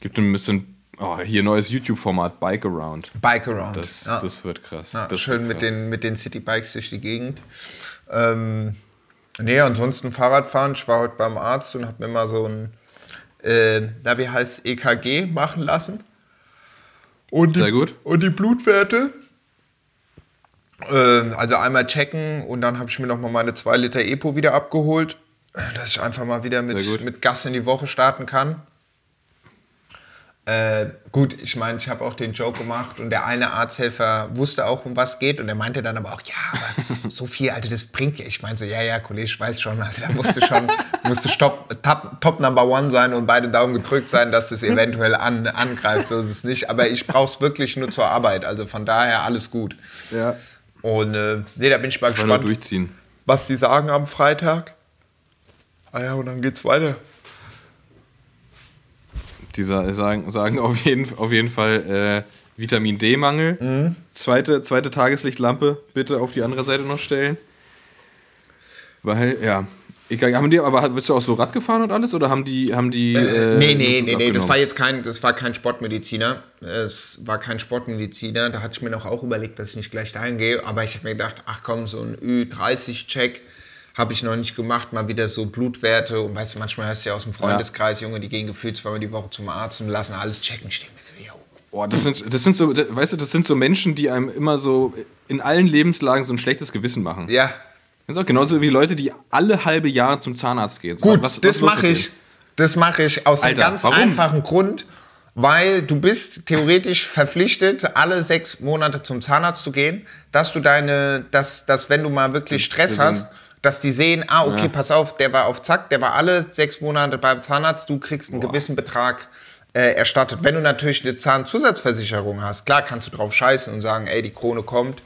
gibt ein bisschen, oh, hier neues YouTube-Format, Bike Around. Bike Around. Das, ja. das wird krass. Ja, das schön wird mit krass. den, mit den Citybikes durch die Gegend. Ähm, nee, ansonsten Fahrradfahren. Ich war heute beim Arzt und habe mir mal so ein, äh, na, wie heißt EKG machen lassen. Und die, Sehr gut. Und die Blutwerte. Ähm, also einmal checken und dann habe ich mir noch mal meine 2 Liter Epo wieder abgeholt, dass ich einfach mal wieder mit, mit Gas in die Woche starten kann. Äh, gut, ich meine, ich habe auch den Joke gemacht und der eine Arzthelfer wusste auch, um was geht und er meinte dann aber auch, ja, aber so viel, Alter, das bringt ja. Ich meine so, ja, ja, Kollege, ich weiß schon, Alter, da musste schon, musste Stop, top, top Number One sein und beide Daumen gedrückt sein, dass das eventuell an, angreift, so ist es nicht. Aber ich brauche es wirklich nur zur Arbeit, also von daher alles gut. Ja. Und äh, nee, da bin ich mal nur gespannt, durchziehen. was die sagen am Freitag. Ah ja, und dann geht's weiter. Die sa- sagen, sagen auf, jeden, auf jeden Fall äh, Vitamin D-Mangel. Mhm. Zweite, zweite Tageslichtlampe bitte auf die andere Seite noch stellen. Weil, ja. Egal, haben die, aber bist du auch so Rad gefahren und alles? Oder haben die. Haben die äh, nee, nee, nee, nee, das war jetzt kein, das war kein Sportmediziner. Es war kein Sportmediziner. Da hatte ich mir noch auch überlegt, dass ich nicht gleich dahin gehe. Aber ich habe mir gedacht, ach komm, so ein Ü30-Check habe ich noch nicht gemacht. Mal wieder so Blutwerte. Und weißt du, manchmal hörst du ja aus dem Freundeskreis, Junge, die gehen gefühlt zweimal die Woche zum Arzt und lassen alles checken. Denke mir so, yo. Boah, das sind, das sind so, weißt du, das sind so Menschen, die einem immer so in allen Lebenslagen so ein schlechtes Gewissen machen. Ja, Das ist auch genauso wie Leute, die alle halbe Jahre zum Zahnarzt gehen. Gut, was- was das mache ich. Das mache ich aus Alter, ganz warum? einfachen Grund, weil du bist theoretisch verpflichtet, alle sechs Monate zum Zahnarzt zu gehen, dass du deine, dass, dass wenn du mal wirklich Das Stress hast, dass die sehen, ah, okay, Ja. pass auf, der war auf Zack, der war alle sechs Monate beim Zahnarzt, du kriegst einen gewissen Betrag äh, erstattet. Wenn du natürlich eine Zahnzusatzversicherung hast, klar kannst du drauf scheißen und sagen, ey, die Krone kommt,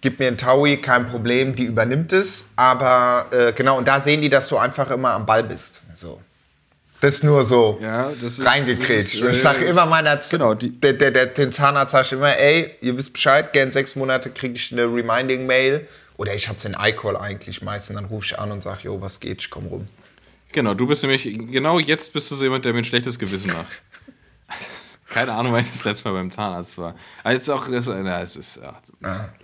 gib mir ein Taui, kein Problem, die übernimmt es. Aber äh, genau, und da sehen die, dass du einfach immer am Ball bist. So. Das ist nur so Ja, ist- reingekretscht. und ich sage äh, immer meiner Z genau, die- der, der, der, den Zahnarzt sag ich immer, ey, ihr wisst Bescheid, gern sechs Monate kriege ich eine Reminding-Mail. Oder ich hab's in iCall eigentlich meistens, dann rufe ich an und sage, jo, was geht, ich komm rum. Genau, du bist nämlich, genau jetzt bist du so jemand, der mir ein schlechtes Gewissen macht. [LAUGHS] Keine Ahnung, weil ich das letzte Mal beim Zahnarzt war. Aber es ist auch, das, na, es ist, ja,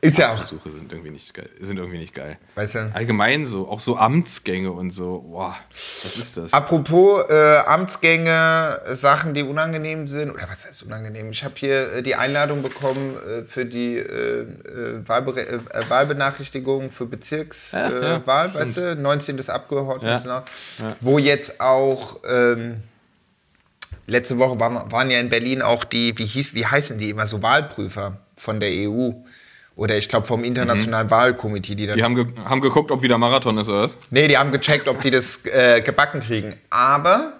Ist ja auch, Arztbesuche sind irgendwie nicht geil. Sind irgendwie nicht geil. weißt du. Allgemein so, auch so Amtsgänge und so, boah, was ist das? Apropos äh, Amtsgänge, Sachen, die unangenehm sind, oder was heißt unangenehm? Ich habe hier äh, die Einladung bekommen äh, für die äh, äh, Wahlbere äh, Wahlbenachrichtigung für Bezirkswahl, Ja, ja, weißt du, 19. Abgeordneten, ja. wo jetzt auch ähm, letzte Woche waren, waren ja in Berlin auch die, wie hieß, wie heißen die immer, so Wahlprüfer von der EU oder ich glaube vom Internationalen Wahlkomitee, die dann Die haben, ge haben geguckt, ob wieder Marathon ist, oder was? Nee, die haben gecheckt, ob die das äh, gebacken kriegen. Aber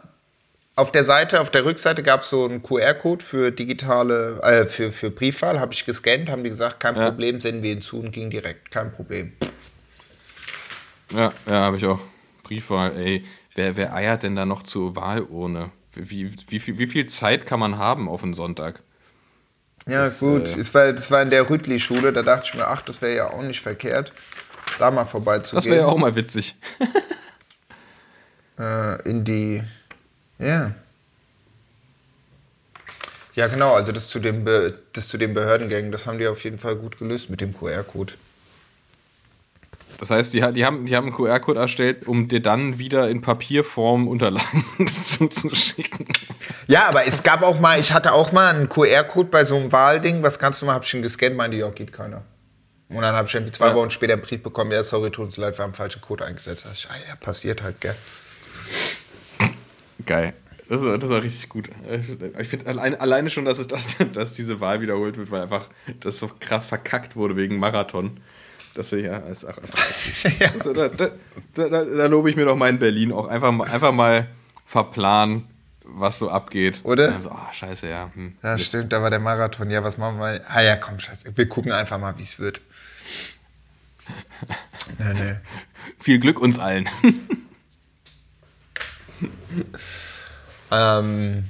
auf der Seite, auf der Rückseite gab es so einen QR-Code für digitale, äh, für, für Briefwahl, habe ich gescannt, haben die gesagt, kein Ja. Problem, senden wir hinzu und ging direkt, kein Problem. Ja, ja, habe ich auch. Briefwahl, ey. Wer, wer eiert denn da noch zur Wahlurne? Wie, wie, wie, viel, wie viel Zeit kann man haben auf einen Sonntag? Ja, Das, gut. äh, Es war, das war in der Rüttli-Schule, da dachte ich mir, ach, das wäre ja auch nicht verkehrt, da mal vorbeizugehen. Das wäre ja auch mal witzig. [LAUGHS] äh, in die. Ja. Ja, genau, also das zu, den Be das zu den Behördengängen, das haben die auf jeden Fall gut gelöst mit dem QR-Code. Das heißt, die, die, haben, die haben einen QR-Code erstellt, um dir dann wieder in Papierform Unterlagen [LAUGHS] zuzuschicken. Ja, aber es gab auch mal, ich hatte auch mal einen QR-Code bei so einem Wahlding, was kannst du mal, hab ich ihn gescannt, meinte, ja, geht keiner. Und dann habe ich irgendwie zwei Ja. Wochen später einen Brief bekommen, ja, sorry, tut uns leid, wir haben falschen Code eingesetzt. Ich, ah, ja, passiert halt, gell. Geil. Das ist, das ist auch richtig gut. Ich finde allein, alleine schon, dass, es das, [LAUGHS] dass diese Wahl wiederholt wird, weil einfach das so krass verkackt wurde wegen Marathon. Das finde ich ja auch einfach [LAUGHS] witzig. Das, da, da, da, da, lobe ich mir doch mal in Berlin auch einfach mal, einfach mal verplanen, was so abgeht. Oder? Und dann so, ah, scheiße, ja. Hm, Ja, Mist. stimmt, da war der Marathon. Ja, was machen wir? Ah ja, komm, scheiße. Wir gucken einfach mal, wie es wird. [LAUGHS] Nee, nee. Viel Glück uns allen. [LAUGHS] Ähm,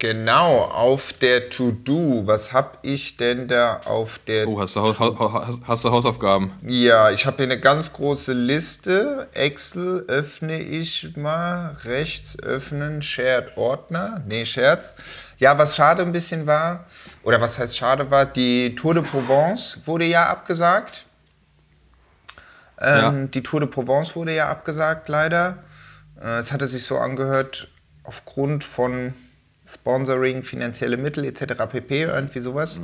genau, auf der To-Do, was hab ich denn da auf der Oh, hast du, Haus, hast, hast du Hausaufgaben? Ja, ich habe hier eine ganz große Liste. Excel öffne ich mal. Rechts öffnen, Shared Ordner. Nee, Scherz. Ja, was schade ein bisschen war, oder was heißt schade war, die Tour de Provence wurde ja abgesagt. Ähm, Ja. Die Tour de Provence wurde ja abgesagt, leider. Äh, es hatte sich so angehört, aufgrund von Sponsoring, finanzielle Mittel etc. pp. Irgendwie sowas.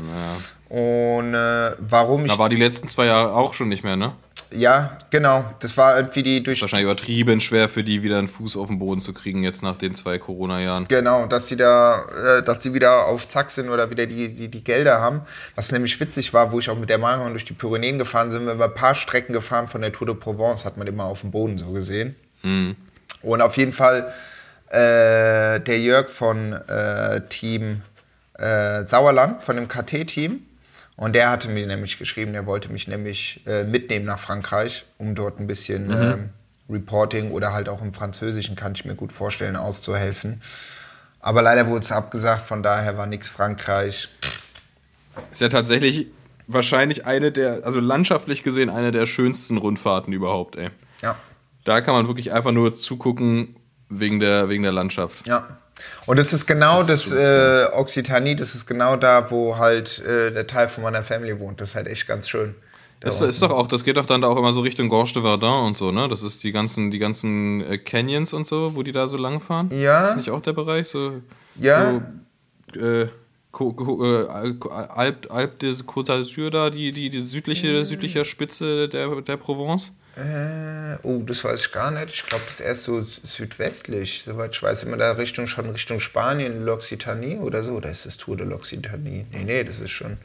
Und äh, warum ich Da war die letzten zwei Jahre auch schon nicht mehr, ne? ja, genau. Das war irgendwie die durch wahrscheinlich übertrieben schwer für die, wieder einen Fuß auf den Boden zu kriegen, jetzt nach den zwei Corona-Jahren. genau, dass sie da, äh, dass sie wieder auf Zack sind oder wieder die, die, die Gelder haben. Was nämlich witzig war, wo ich auch mit der Marion durch die Pyrenäen gefahren sind, wir wir ein paar Strecken gefahren von der Tour de Provence, hat man immer auf dem Boden so gesehen. Und auf jeden Fall äh, der Jörg von äh, Team äh, Sauerland, von dem KT-Team. Und der hatte mir nämlich geschrieben, der wollte mich nämlich äh, mitnehmen nach Frankreich, um dort ein bisschen ähm, Reporting oder halt auch im Französischen, kann ich mir gut vorstellen, auszuhelfen. Aber leider wurde es abgesagt, von daher war nichts Frankreich. Ist ja tatsächlich wahrscheinlich eine der, also landschaftlich gesehen, eine der schönsten Rundfahrten überhaupt, ey. Ja, Da kann man wirklich einfach nur zugucken wegen der, wegen der Landschaft. ja. Und das ist genau Das das, ist so äh, Occitanie, das ist genau da, wo halt äh, der Teil von meiner Family wohnt. Das ist halt echt ganz schön. Da Das ist doch auch, das geht doch dann da auch immer so Richtung Gorge de Verdun und so, ne? Das ist die ganzen, die ganzen äh, Canyons und so, wo die da so lang fahren. Ja. Ist das nicht auch der Bereich? So, Ja. So, äh, äh, Alp, Alp de Côte d'Azur da, die, die, die südliche, südliche Spitze der, der Provence. Äh, oh, das weiß ich gar nicht. Ich glaube, das ist erst so südwestlich. Soweit ich weiß, immer da Richtung schon Richtung Spanien, L'Occitanie oder so. Oder ist das Tour de l'Occitanie? Nee, nee, das ist schon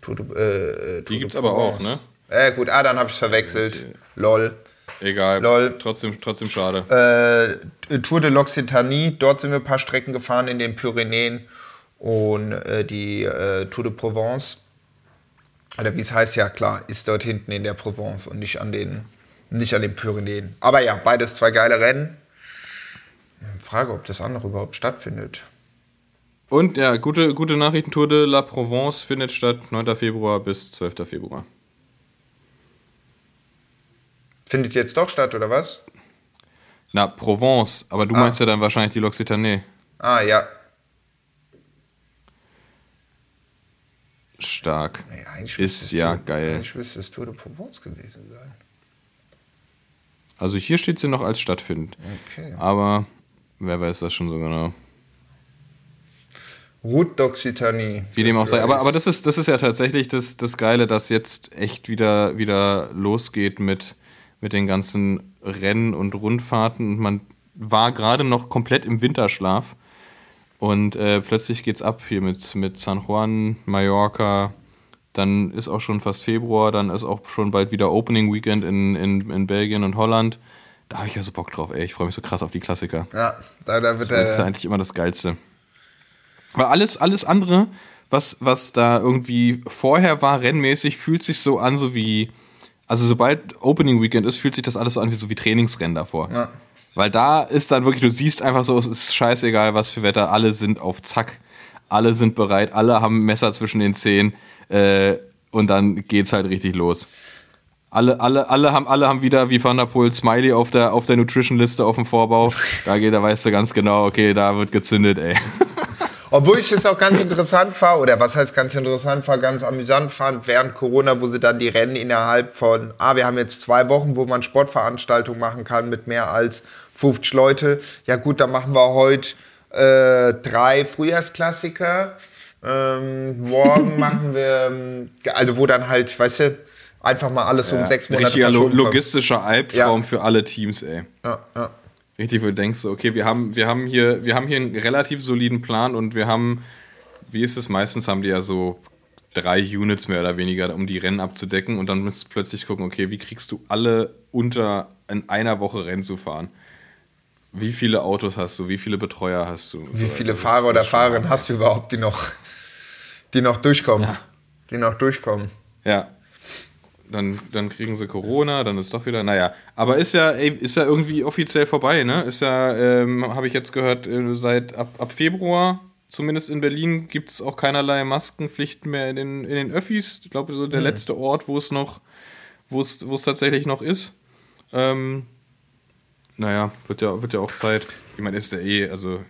Tour de, äh, Tour Die de gibt's aber auch, ne? Äh, gut, ah, dann habe ich es verwechselt. Lol. Egal. Lol. Trotzdem, trotzdem schade. Äh, Tour de l'Occitanie, dort sind wir ein paar Strecken gefahren in den Pyrenäen und äh, die äh, Tour de Provence, oder wie es heißt, ja klar, ist dort hinten in der Provence und nicht an den, nicht an den Pyrenäen. Aber ja, beides zwei geile Rennen. Frage, ob das andere überhaupt stattfindet. Und ja, gute, gute Nachrichten. Tour de la Provence findet statt 9. Februar bis 12. Februar. Findet jetzt doch statt, oder was? Na, Provence, aber du Ah. meinst ja dann wahrscheinlich die L'Occitanie. Ah, ja. Stark. Eigentlich Ist ja Tour- geil. Eigentlich müsste es Tour de Provence gewesen sein. Also hier steht sie noch als stattfindend. Okay. Aber wer weiß das schon so genau. Route d'Occitanie. Wie dem auch sei. Aber, aber das, ist, das ist ja tatsächlich das, das Geile, dass jetzt echt wieder, wieder losgeht mit, mit den ganzen Rennen und Rundfahrten. Und man war gerade noch komplett im Winterschlaf. Und äh, plötzlich geht's ab hier mit, mit San Juan, Mallorca. Dann ist auch schon fast Februar. Dann ist auch schon bald wieder Opening Weekend in, in, in Belgien und Holland. Da habe ich ja so Bock drauf, ey. Ich freue mich so krass auf die Klassiker. Ja, da, da wird Das ist, das ist eigentlich immer das Geilste. Weil alles, alles andere, was, was da irgendwie vorher war, rennmäßig, fühlt sich so an, so wie. Also, sobald Opening Weekend ist, fühlt sich das alles so an wie so wie Trainingsrennen davor. Ja. Weil da ist dann wirklich, du siehst einfach so, es ist scheißegal, was für Wetter, alle sind auf Zack. alle sind bereit, alle haben Messer zwischen den Zehen äh, und dann geht's halt richtig los. Alle, alle, alle, haben, alle haben wieder wie Van der Poel Smiley auf der, auf der Nutrition-Liste auf dem Vorbau. Da geht, da weißt du ganz genau, okay, da wird gezündet, ey. [LAUGHS] Obwohl ich es auch ganz interessant fand, oder was heißt ganz interessant war, ganz amüsant fand, während Corona, wo sie dann die Rennen innerhalb von, ah, wir haben jetzt zwei Wochen, wo man Sportveranstaltungen machen kann mit mehr als 50 Leute. Ja gut, dann machen wir heute äh, drei Frühjahrsklassiker. Ähm, morgen [LAUGHS] machen wir, ähm, also wo dann halt, weißt du, einfach mal alles um sechs Monate richtiger lo logistischer Albtraum Ja. für alle Teams, ey. Ja, ja. Richtig, wo du denkst, okay, wir haben, wir haben hier, wir haben hier einen relativ soliden Plan und wir haben, wie ist es, meistens haben die ja so drei Units mehr oder weniger, um die Rennen abzudecken und dann musst du plötzlich gucken, okay, wie kriegst du alle unter in einer Woche Rennen zu fahren? Wie viele Autos hast du? Wie viele Betreuer hast du? Wie viele Fahrer oder Fahrerinnen hast du überhaupt, die noch, die noch durchkommen? Die noch durchkommen. Ja. Dann, dann kriegen sie Corona, dann ist doch wieder, naja. Aber ist ja, ey, ist ja irgendwie offiziell vorbei, ne? Ist ja, ähm, habe ich jetzt gehört, äh, seit ab, ab Februar, zumindest in Berlin, gibt es auch keinerlei Maskenpflichten mehr in den, in den Öffis. Ich glaube, so der letzte Ort, wo es noch, wo es, wo es tatsächlich noch ist. Ähm, naja, wird ja, wird ja auch Zeit. Ich meine, ist ja eh, also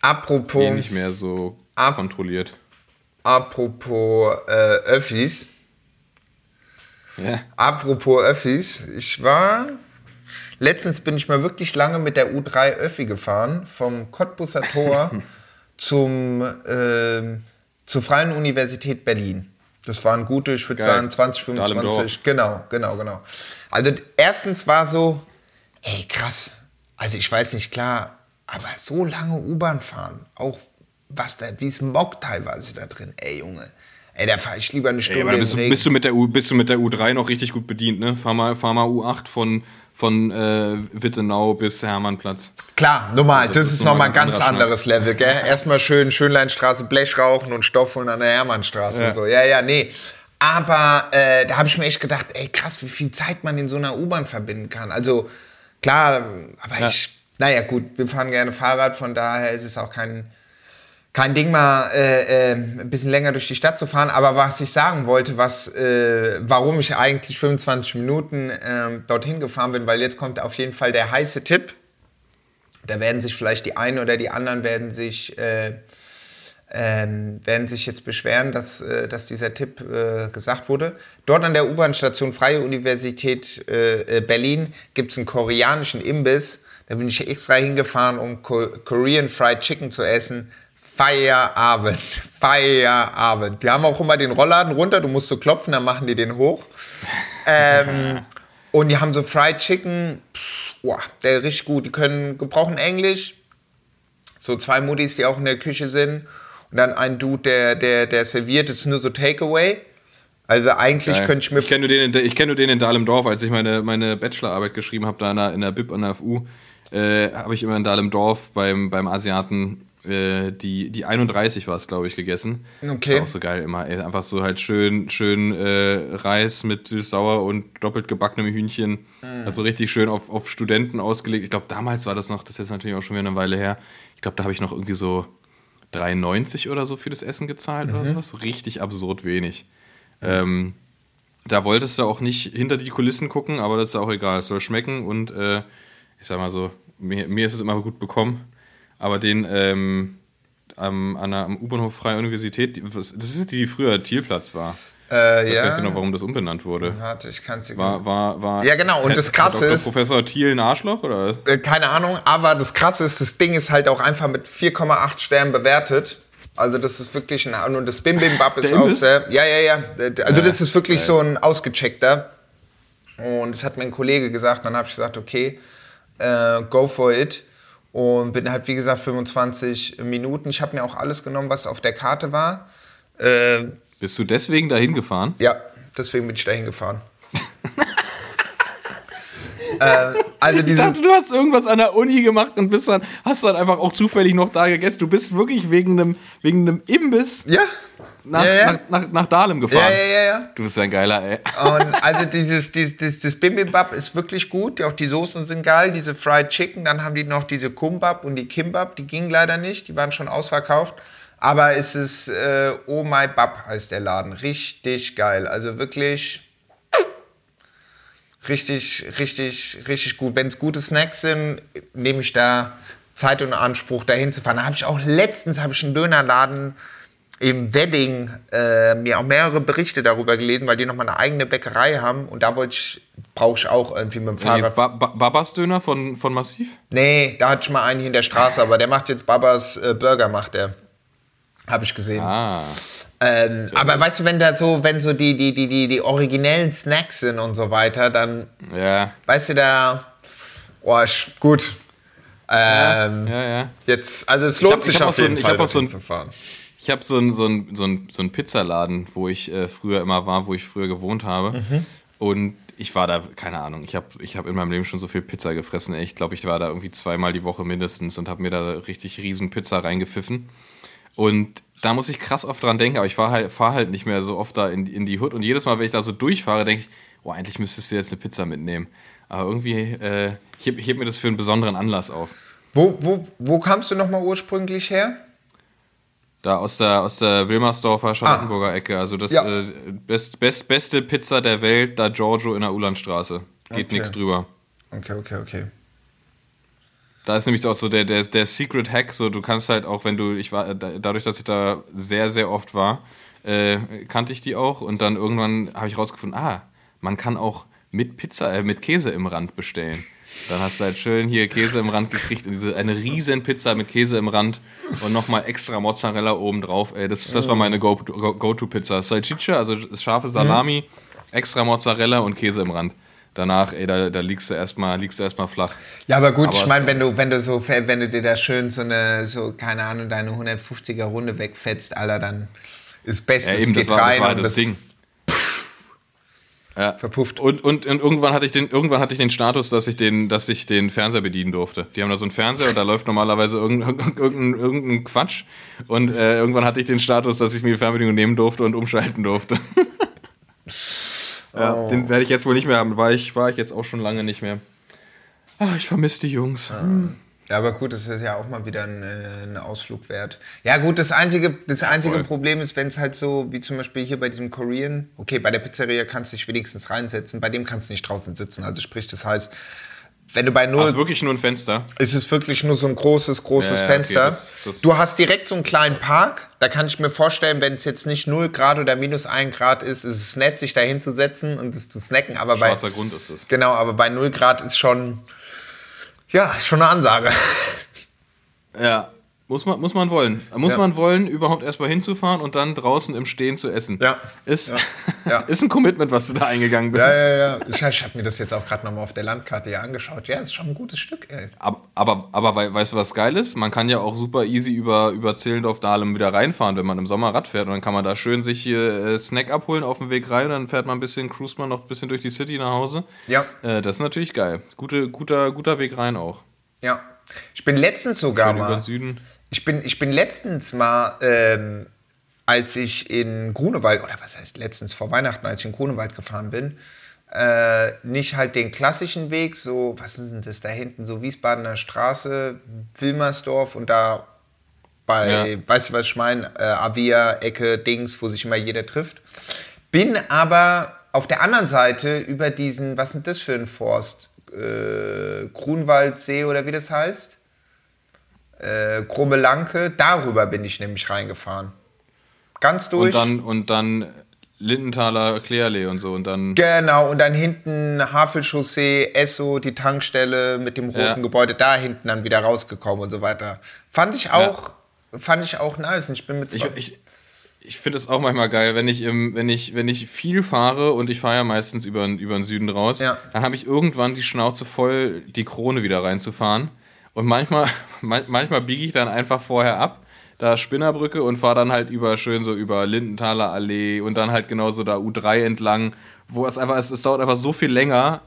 Apropos, eh nicht mehr so Ab- kontrolliert. apropos äh, Öffis. Ja. Apropos Öffis, ich war. Letztens bin ich mal wirklich lange mit der U3 Öffi gefahren, vom Cottbusser Tor [LAUGHS] zum, ähm, zur Freien Universität Berlin. Das waren gute, ich würde sagen 20, Dahlem 25. Genau, genau, genau. Also erstens war so, ey krass, also ich weiß nicht klar, aber so lange U-Bahn fahren, auch was da, wie es mockt teilweise da drin, ey Junge. Ey, da fahre ich lieber eine Stunde Ey, aber bist, bist, du mit der U, bist du mit der U3 noch richtig gut bedient, ne? Fahr mal, fahr mal U8 von, von äh, Wittenau bis Hermannplatz. Klar, normal, das, das ist ist nochmal ein ganz anderes Level, gell? Erstmal schön Schönleinstraße Blech rauchen und Stoff holen an der Hermannstraße. Ja. So. ja, ja, nee. Aber äh, da habe ich mir echt gedacht, ey, krass, wie viel Zeit man in so einer U-Bahn verbinden kann. Also, klar, aber Ja. ich, naja, gut, wir fahren gerne Fahrrad, von daher ist es auch kein, kein Ding mal äh, äh, ein bisschen länger durch die Stadt zu fahren. Aber was ich sagen wollte, was, äh, warum ich eigentlich 25 Minuten ähm, dorthin gefahren bin, weil jetzt kommt auf jeden Fall der heiße Tipp. Da werden sich vielleicht die einen oder die anderen werden sich, äh, ähm, werden sich jetzt beschweren, dass, äh, dass dieser Tipp äh, gesagt wurde. Dort an der U-Bahn-Station Freie Universität äh, äh, Berlin gibt es einen koreanischen Imbiss. Da bin ich extra hingefahren, um Ko Korean Fried Chicken zu essen. Feierabend, [LAUGHS] Feierabend. Die haben auch immer den Rollladen runter, du musst so klopfen, dann machen die den hoch. Ähm, [LAUGHS] und die haben so Fried Chicken, pff, boah, der richtig gut. Die können gebrauchen Englisch. So zwei Muttis, die auch in der Küche sind. Und dann ein Dude, der, der, der serviert, das ist nur so Takeaway. Also eigentlich Geil. könnte ich mir. Ich kenne nur, den in- ich kenn nur den in Dahlem-Dorf. Als ich meine, meine Bachelorarbeit geschrieben habe, da in der, in der BIP an der FU, äh, habe ich immer in Dahlem-Dorf beim, beim Asiaten äh, die, die 31 war es, glaube ich, gegessen. Okay. Ist auch so geil immer. Ey. Einfach so halt schön, schön äh, Reis mit süß-sauer und doppelt gebackenem Hühnchen. Mhm. Also richtig schön auf, auf Studenten ausgelegt. Ich glaube, damals war das noch, das ist jetzt natürlich auch schon wieder eine Weile her. Ich glaube, da habe ich noch irgendwie so 3,90 oder so für das Essen gezahlt Mhm. oder sowas. So richtig absurd wenig. Ähm, da wolltest du auch nicht hinter die Kulissen gucken, aber das ist auch egal. Es soll schmecken und äh, ich sag mal so, mir, mir ist es immer gut bekommen. Aber den ähm, am, an der, am U-Bahnhof Freie Universität, das ist die, die früher Thielplatz war. Äh, Ich weiß ja. nicht genau, warum das umbenannt wurde. Warte, ich kann es War, war, war, Ja, genau, und das Krasse ist- Professor Thiel ein Arschloch oder? Äh, keine Ahnung, aber das Krasse ist, das Ding ist halt auch einfach mit 4,8 Sternen bewertet. Also das ist wirklich ein, und das Bim Bim Bap ist auch sehr, ja, ja, ja. Also Ja, das ist wirklich so ein ausgecheckter. Und das hat mir ein Kollege gesagt, dann habe ich gesagt, okay, äh, go for it. Und bin halt, wie gesagt, 25 Minuten. Ich habe mir auch alles genommen, was auf der Karte war. Äh, Bist du deswegen dahin gefahren? ja, deswegen bin ich dahin gefahren. [LAUGHS] äh, also Ich dachte, du hast irgendwas an der Uni gemacht und bist dann, hast dann einfach auch zufällig noch da gegessen. Du bist wirklich wegen einem, wegen einem Imbiss ja, nach, ja, ja. Nach, nach, nach Dahlem gefahren. ja, ja, ja. Du bist ein geiler, ey. Und [LAUGHS] also dieses, dieses, dieses, das Bibimbap ist wirklich gut. Auch die Soßen sind geil. Diese Fried Chicken. Dann haben die noch diese Kumbab und die Kimbab. Die gingen leider nicht. Die waren schon ausverkauft. Aber es ist äh, Oh My Bab heißt der Laden. Richtig geil. Also wirklich richtig, richtig, richtig gut. Wenn es gute Snacks sind, nehme ich da Zeit und Anspruch, dahin zu fahren. Da habe ich auch letztens habe ich einen Dönerladen im Wedding äh, mir auch mehrere Berichte darüber gelesen, weil die nochmal eine eigene Bäckerei haben und da wollte ich, brauche ich auch irgendwie mit dem Fahrrad. Ba ba Babas Döner von, von Massiv? Nee, da hatte ich mal einen hier in der Straße, aber der macht jetzt Babas äh, Burger, macht der. Habe ich gesehen. Ah. Ähm, aber weißt du, wenn da so, wenn so die, die, die, die, die originellen Snacks sind und so weiter, dann, Ja. weißt du, da, oh, ich, gut. Ähm, Ja, ja. Jetzt, also es lohnt hab- ich sich auf auch so jeden ein- ich Fall, hab auch so ein-. Ich habe so einen so ein, so ein, so ein Pizzaladen, wo ich äh, früher immer war, wo ich früher gewohnt habe. Mhm. Und ich war da, keine Ahnung, ich habe ich hab in meinem Leben schon so viel Pizza gefressen. ey. Ich glaube, ich war da irgendwie zweimal die Woche mindestens und habe mir da richtig riesen Pizza reingepfiffen. Und da muss ich krass oft dran denken, aber ich fahre halt, fahr halt nicht mehr so oft da in, in die Hood. Und jedes Mal, wenn ich da so durchfahre, denke ich, oh, eigentlich müsstest du jetzt eine Pizza mitnehmen. Aber irgendwie, äh, ich heb, ich heb mir das für einen besonderen Anlass auf. Wo, wo, wo kamst du nochmal ursprünglich her? Da aus der, aus der Wilmersdorfer Charlottenburger Ecke. Also das Ah. Ja. äh, best, best, beste Pizza der Welt, da Giorgio in der Ulandstraße. Geht Okay. nichts drüber. Okay, okay, okay. Da ist nämlich auch so der, der, der Secret Hack, so du kannst halt auch, wenn du, ich war, da- dadurch, dass ich da sehr, sehr oft war, äh, kannte ich die auch und dann irgendwann habe ich rausgefunden, ah, man kann auch mit Pizza, äh, mit Käse im Rand bestellen. Dann hast du halt schön hier Käse im Rand gekriegt und diese, eine riesen Pizza mit Käse im Rand und nochmal extra Mozzarella oben drauf. Ey, das, das war meine Go- Go- Go-To-Pizza. Salsiccia, also scharfe Salami, extra Mozzarella und Käse im Rand. Danach, ey, da, da liegst du erstmal liegst du erstmal flach. Ja, aber gut, Aber ich meine, wenn du, wenn du so, wenn du dir da schön so eine, so, keine Ahnung, deine 150er Runde wegfetzt, Alter, dann ist Bestes, Ja, eben, das geht war, das rein war und das Ding. Ja. verpufft. Und, und, und irgendwann hatte ich den, irgendwann hatte ich den Status, dass ich den, dass ich den Fernseher bedienen durfte. Die haben da so einen Fernseher und da läuft normalerweise irgendein, [LAUGHS] irgendein, irgendein Quatsch. Und äh, irgendwann hatte ich den Status, dass ich mir die Fernbedienung nehmen durfte und umschalten durfte. [LAUGHS] ja, Oh. Den werde ich jetzt wohl nicht mehr haben, war ich, war ich jetzt auch schon lange nicht mehr. Ah, ich vermisse die Jungs. Ja, aber gut, das ist ja auch mal wieder ein, äh, ein Ausflug wert. Ja, gut, das einzige, das einzige Voll. Problem ist, wenn es halt so, wie zum Beispiel hier bei diesem Korean, okay, bei der Pizzeria kannst du dich wenigstens reinsetzen, bei dem kannst du nicht draußen sitzen. Also sprich, das heißt, wenn du bei null ist wirklich nur ein Fenster. Es ist wirklich nur so ein großes, großes Ja, ja, okay, Fenster. das- das- du hast direkt so einen kleinen Park. Da kann ich mir vorstellen, wenn es jetzt nicht 0 Grad oder minus 1 Grad ist, ist es nett, sich da hinzusetzen und es zu snacken. Aber bei, Schwarzer Grund ist es. genau, aber bei 0 Grad ist schon, ja, ist schon eine Ansage. Ja. Muss man, muss man wollen. Muss Ja. man wollen, überhaupt erstmal hinzufahren und dann draußen im Stehen zu essen. Ja. Ist, Ja. [LAUGHS] ist ein Commitment, was du da eingegangen bist. Ja, ja, ja. Ich, ich habe mir das jetzt auch gerade nochmal auf der Landkarte hier angeschaut. Ja, ist schon ein gutes Stück, ey. Aber, aber, aber wei- weißt du, was geil ist? Man kann ja auch super easy über, über Zehlendorf-Dahlem wieder reinfahren, wenn man im Sommer Rad fährt. Und dann kann man da schön sich hier äh, Snack abholen auf dem Weg rein und dann fährt man ein bisschen, cruist man noch ein bisschen durch die City nach Hause. Ja. Äh, das ist natürlich geil. Gute, guter, guter Weg rein auch. Ja. Ich bin letztens sogar Schön über mal. Ich bin, ich bin letztens mal, ähm, als ich in Grunewald, oder was heißt letztens, vor Weihnachten, als ich in Grunewald gefahren bin, äh, nicht halt den klassischen Weg, so, was ist denn das da hinten, so Wiesbadener Straße, Wilmersdorf und da bei, Ja. weißt du, was ich meine, äh, Avia, Ecke, Dings, wo sich immer jeder trifft. Bin aber auf der anderen Seite über diesen, was ist das für ein Forst? Äh, Grunwaldsee oder wie das heißt? Äh, Grummelanke, darüber bin ich nämlich reingefahren. Ganz durch. Und dann, und dann Lindenthaler Klärlee und so. Und dann. Genau, und dann hinten Havelchaussee, Esso, die Tankstelle mit dem roten Ja. Gebäude, da hinten dann wieder rausgekommen und so weiter. Fand ich auch, fand ich auch nice. Ich bin mit Ich, ich, ich finde es auch manchmal geil, wenn ich, im, wenn, ich, wenn ich viel fahre und ich fahre ja meistens über, über den Süden raus, Ja. dann habe ich irgendwann die Schnauze voll, die Krone wieder reinzufahren. Und manchmal, [LAUGHS] man- manchmal biege ich dann einfach vorher ab, da Spinnerbrücke und fahre dann halt über schön so über Lindenthaler Allee und dann halt genauso da U3 entlang, wo es einfach, es, es dauert einfach so viel länger,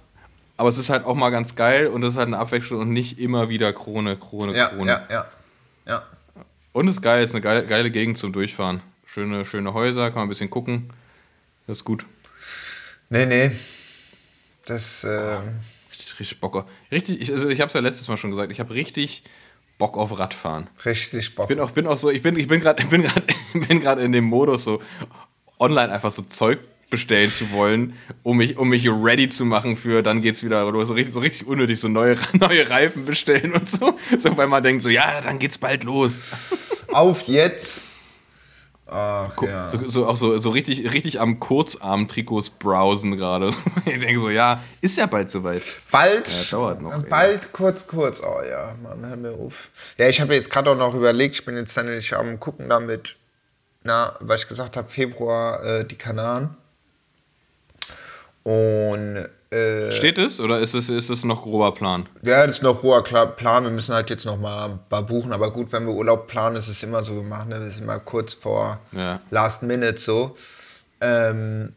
aber es ist halt auch mal ganz geil und es ist halt eine Abwechslung und nicht immer wieder Krone, Krone, ja, Krone. ja, ja, ja. Und es ist geil, es ist eine geile, geile Gegend zum Durchfahren. Schöne, schöne Häuser, kann man ein bisschen gucken. Das ist gut. Nee, nee. Das, äh, Richtig, richtig Bock. Richtig, ich, also ich habe es ja letztes Mal schon gesagt, ich habe richtig Bock auf Radfahren. Richtig Bock. Ich bin auch, bin auch so, ich bin, ich bin gerade [LAUGHS] bin grad, [LAUGHS] bin grad in dem Modus, so online einfach so Zeug bestellen zu wollen, um mich, um mich ready zu machen für, dann geht's wieder, oder so richtig, so richtig unnötig, so neue, [LAUGHS] neue Reifen bestellen und so. So, weil man denkt, so, ja, dann geht's bald los. Auf jetzt. Ach ja. So, so, auch so, so richtig, richtig am Kurzarm-Trikots browsen gerade. [LAUGHS] Ich denke so, ja, ist ja bald soweit. Bald, Ja, dauert noch, ey. bald, kurz, kurz. Oh ja, Mann, hör mir auf. Ja, ich habe jetzt gerade auch noch überlegt, ich bin jetzt dann nämlich am gucken damit, na, was ich gesagt habe, Februar äh, die Kanaren. Und äh, Steht es oder ist es, ist es noch grober Plan? ja, das ist noch hoher Plan. Wir müssen halt jetzt noch mal ein paar buchen. Aber gut, wenn wir Urlaub planen, ist es immer so, wir machen das immer kurz vor Ja. Last Minute so. Ähm,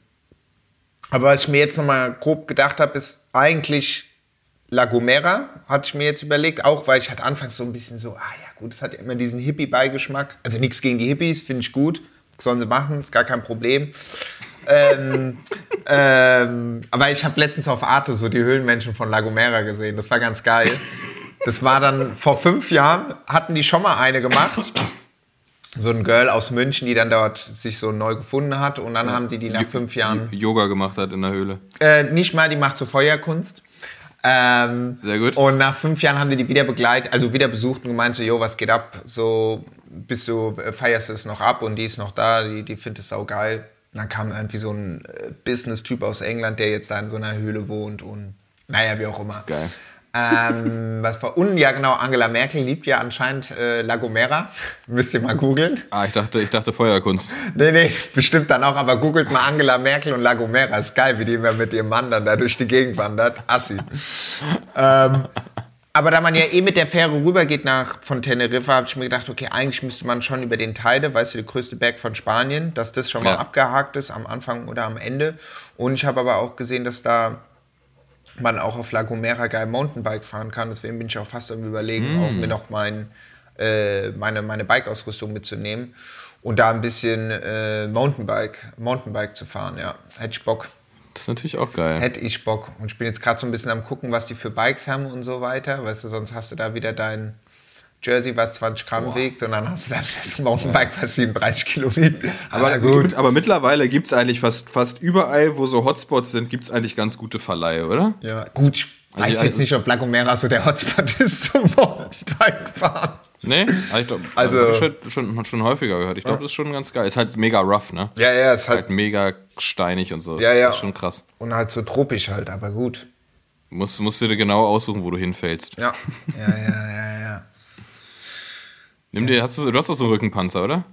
aber was ich mir jetzt noch mal grob gedacht habe, ist eigentlich La Gomera, hatte ich mir jetzt überlegt. Auch weil ich hatte anfangs so ein bisschen so, ah ja gut, es hat ja immer diesen Hippie-Beigeschmack. Also nichts gegen die Hippies, finde ich gut. Sollen sie machen, ist gar kein Problem. Ähm, ähm, aber ich habe letztens auf Arte so die Höhlenmenschen von La Gomera gesehen. Das war ganz geil. Das war dann vor fünf Jahren, hatten die schon mal eine gemacht. So ein Girl aus München, die dann dort sich so neu gefunden hat. Und dann haben die die nach fünf Jahren, Yoga gemacht hat in der Höhle. äh, nicht mal, die macht so Feuerkunst. Ähm, Sehr gut. Und nach fünf Jahren haben die die wieder begleitet, also wieder besucht und gemeint so, jo, was geht ab? So, bist du, äh, feierst du es noch ab und die ist noch da, die, die findet es sau geil. Und dann kam irgendwie so ein äh, Business-Typ aus England, der jetzt da in so einer Höhle wohnt und naja, wie auch immer. Geil. Ähm, [LAUGHS] was war, und ja genau, Angela Merkel liebt ja anscheinend äh, La Gomera. [LAUGHS] Müsst ihr mal googeln. Ah, ich dachte, ich dachte Feuerkunst. Nee, nee, bestimmt dann auch, aber googelt mal Angela Merkel und La Gomera. Ist geil, wie die immer mit ihrem Mann dann da durch die Gegend wandert. Assi. [LAUGHS] ähm, aber da man ja eh mit der Fähre rübergeht nach, von Teneriffa, habe ich mir gedacht, okay, eigentlich müsste man schon über den Teide, weißt du, der größte Berg von Spanien, dass das schon mal Ja. abgehakt ist am Anfang oder am Ende. Und ich habe aber auch gesehen, dass da man auch auf La Gomera geil Mountainbike fahren kann. Deswegen bin ich auch fast am überlegen, Mm. auch mir noch mein, äh, meine, meine Bike-Ausrüstung mitzunehmen und da ein bisschen äh, Mountainbike, Mountainbike zu fahren. Ja, hätte ich Bock. Das ist natürlich auch geil. Hätte ich Bock. Und ich bin jetzt gerade so ein bisschen am gucken, was die für Bikes haben und so weiter. Weißt du, sonst hast du da wieder dein Jersey, was 20 Gramm wiegt und dann hast du da wieder so ein Mountainbike, was 37 Kilo wiegt. Aber, gut. aber mittlerweile gibt es eigentlich fast, fast überall, wo so Hotspots sind, gibt es eigentlich ganz gute Verleihe, oder? Ja, gut, ich weiß Also, jetzt nicht, ob La Gomera so der Hotspot [LAUGHS] ist zum Mountainbike fahren. Nee? Ich glaub, [LAUGHS] Also- also, schon, schon, häufiger gehört. Ich glaube, das ist schon ganz geil. Ist halt mega rough, ne? Ja, ja, ist Halt halt. mega steinig und so. Ja, ja. Ist schon krass. Und halt so tropisch halt, aber gut. Musst, musst du dir genau aussuchen, wo du hinfällst. Ja. [LAUGHS] Ja, ja, ja, ja. Nimm dir, hast du, du hast doch so einen Rückenpanzer, oder?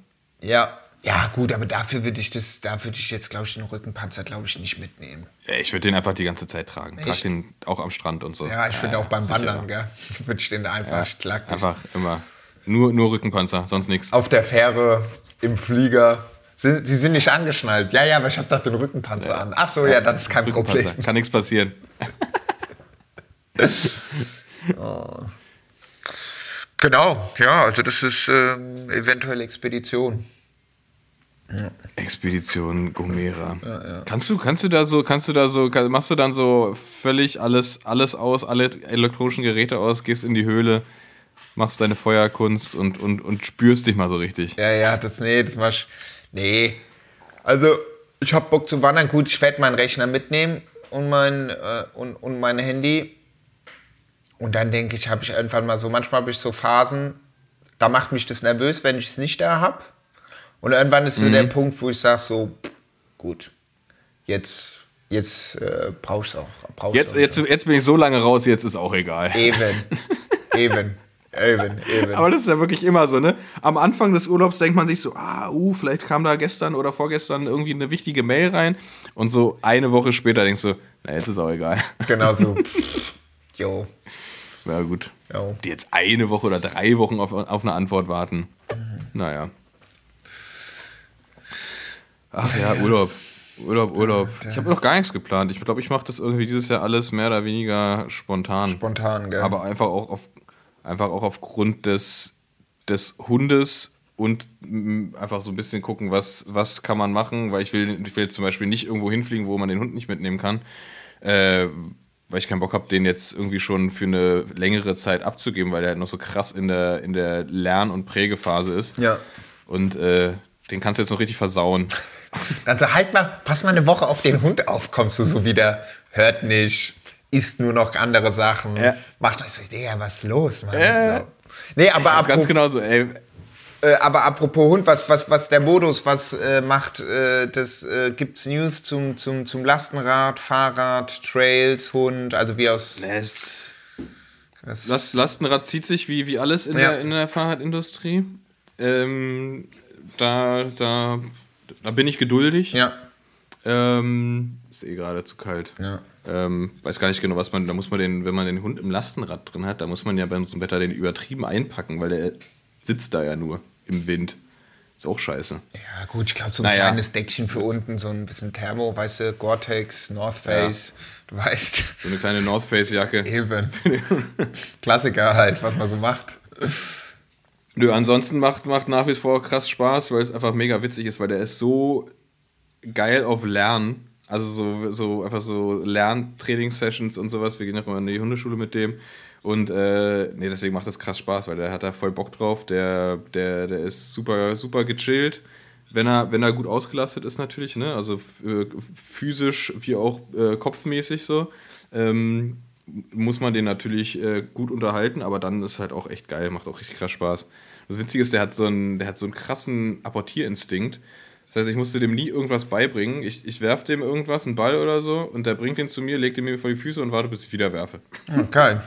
Ja. Ja, gut, aber dafür würde ich das, da würde ich jetzt, glaube ich, den Rückenpanzer, glaube ich, nicht mitnehmen. Ja, Ich würde den einfach die ganze Zeit tragen. Trag den auch am Strand und so. Ja, ich finde auch beim. Wandern, gell, [LAUGHS] würde ich den einfach Ja, klacken. einfach immer. Nur, nur Rückenpanzer, sonst nichts. Auf der Fähre, im Flieger. Sie, sie sind nicht angeschnallt. Ja, ja, aber ich habe doch den Rückenpanzer an. Ach so, ja, dann ist kein. Problem. Kann nichts passieren. [LAUGHS] Genau, ja, also das ist ähm, eventuell Expedition. Expedition Gomera. Kannst du, kannst du da so, kannst du da so, machst du dann so völlig alles, alles aus, alle elektronischen Geräte aus, gehst in die Höhle, machst deine Feuerkunst und, und, und spürst dich mal so richtig. Ja, ja, das, nee, das mach ich, nee. Also, ich hab Bock zu wandern. Gut, ich werde meinen Rechner mitnehmen und mein, äh, und, und mein Handy. Und dann denke ich, habe ich irgendwann mal so, manchmal habe ich so Phasen, da macht mich das nervös, wenn ich es nicht da habe. Und irgendwann ist so der Punkt, wo ich sage so, pff, gut, jetzt, jetzt äh, brauchst du auch. Brauch's Jetzt, auch. jetzt, jetzt bin ich so lange raus, jetzt ist auch egal. Eben, [LAUGHS] eben, eben, eben. Aber das ist ja wirklich immer so, ne? Am Anfang des Urlaubs denkt man sich so, ah, uh, vielleicht kam da gestern oder vorgestern irgendwie eine wichtige Mail rein. Und so eine Woche später denkst du, na, jetzt ist auch egal. genau so, [LAUGHS] jo. Ja, gut. Jo. Die jetzt eine Woche oder drei Wochen auf, auf eine Antwort warten. Naja. Ach ja, Urlaub. Urlaub, Urlaub. Ich habe noch gar nichts geplant. Ich glaube, ich mache das irgendwie dieses Jahr alles mehr oder weniger spontan. Spontan, gell? Aber einfach auch, auf, einfach auch aufgrund des, des Hundes und einfach so ein bisschen gucken, was, was kann man machen, weil ich will, ich will zum Beispiel nicht irgendwo hinfliegen, wo man den Hund nicht mitnehmen kann. Äh, weil ich keinen Bock habe, den jetzt irgendwie schon für eine längere Zeit abzugeben, weil der halt noch so krass in der, in der Lern- und Prägephase ist. Ja. Und äh, den kannst du jetzt noch richtig versauen. Also halt mal, pass mal eine Woche auf den Hund auf, kommst du so wieder, hört nicht, isst nur noch andere Sachen, Ja. macht euch so, Digga, was ist los, Mann? Ja. So. Nee, aber Das apropos, ganz genau so, ey. äh, aber apropos Hund, was, was, was der Modus, was äh, macht, äh, das äh, gibt's News zum, zum, zum Lastenrad, Fahrrad, Trails, Hund, also wie aus. Es, das- Last, Lastenrad zieht sich wie, wie alles in, Ja. der, in der Fahrradindustrie. Ähm, da, da, da bin ich geduldig. Ja. Ähm, ist eh gerade zu kalt. Ja. Ähm, weiß gar nicht genau, was man, da muss man den, wenn man den Hund im Lastenrad drin hat, da muss man ja beim so Wetter den übertrieben einpacken, weil der sitzt da ja nur im Wind. Ist auch scheiße. Ja, gut, ich glaube, so ein Naja. kleines Deckchen für unten, so ein bisschen Thermo, weißt du, Gore-Tex, North Face, du weißt, So eine kleine North Face Jacke. eben. [LAUGHS] Klassiker halt, was man so macht. Nö, ansonsten macht, macht nach wie vor krass Spaß, weil es einfach mega witzig ist, weil der ist so geil auf Lernen. Also so, so einfach so Lerntrainingssessions und sowas. Wir gehen auch immer in die Hundeschule mit dem. Und äh, nee, deswegen macht das krass Spaß, weil der hat da voll Bock drauf. Der, der, der ist super, super gechillt. Wenn er, wenn er gut ausgelastet ist natürlich, ne? Also äh, physisch wie auch äh, kopfmäßig so. Ähm, muss man den natürlich äh, gut unterhalten, aber dann ist halt auch echt geil, macht auch richtig krass Spaß. Das Witzige ist, der hat so einen, der hat so einen krassen Apportierinstinkt. Das heißt, ich musste dem nie irgendwas beibringen. Ich, ich werfe dem irgendwas, einen Ball oder so, und der bringt den zu mir, legt den mir vor die Füße und warte, bis ich wieder werfe. Geil.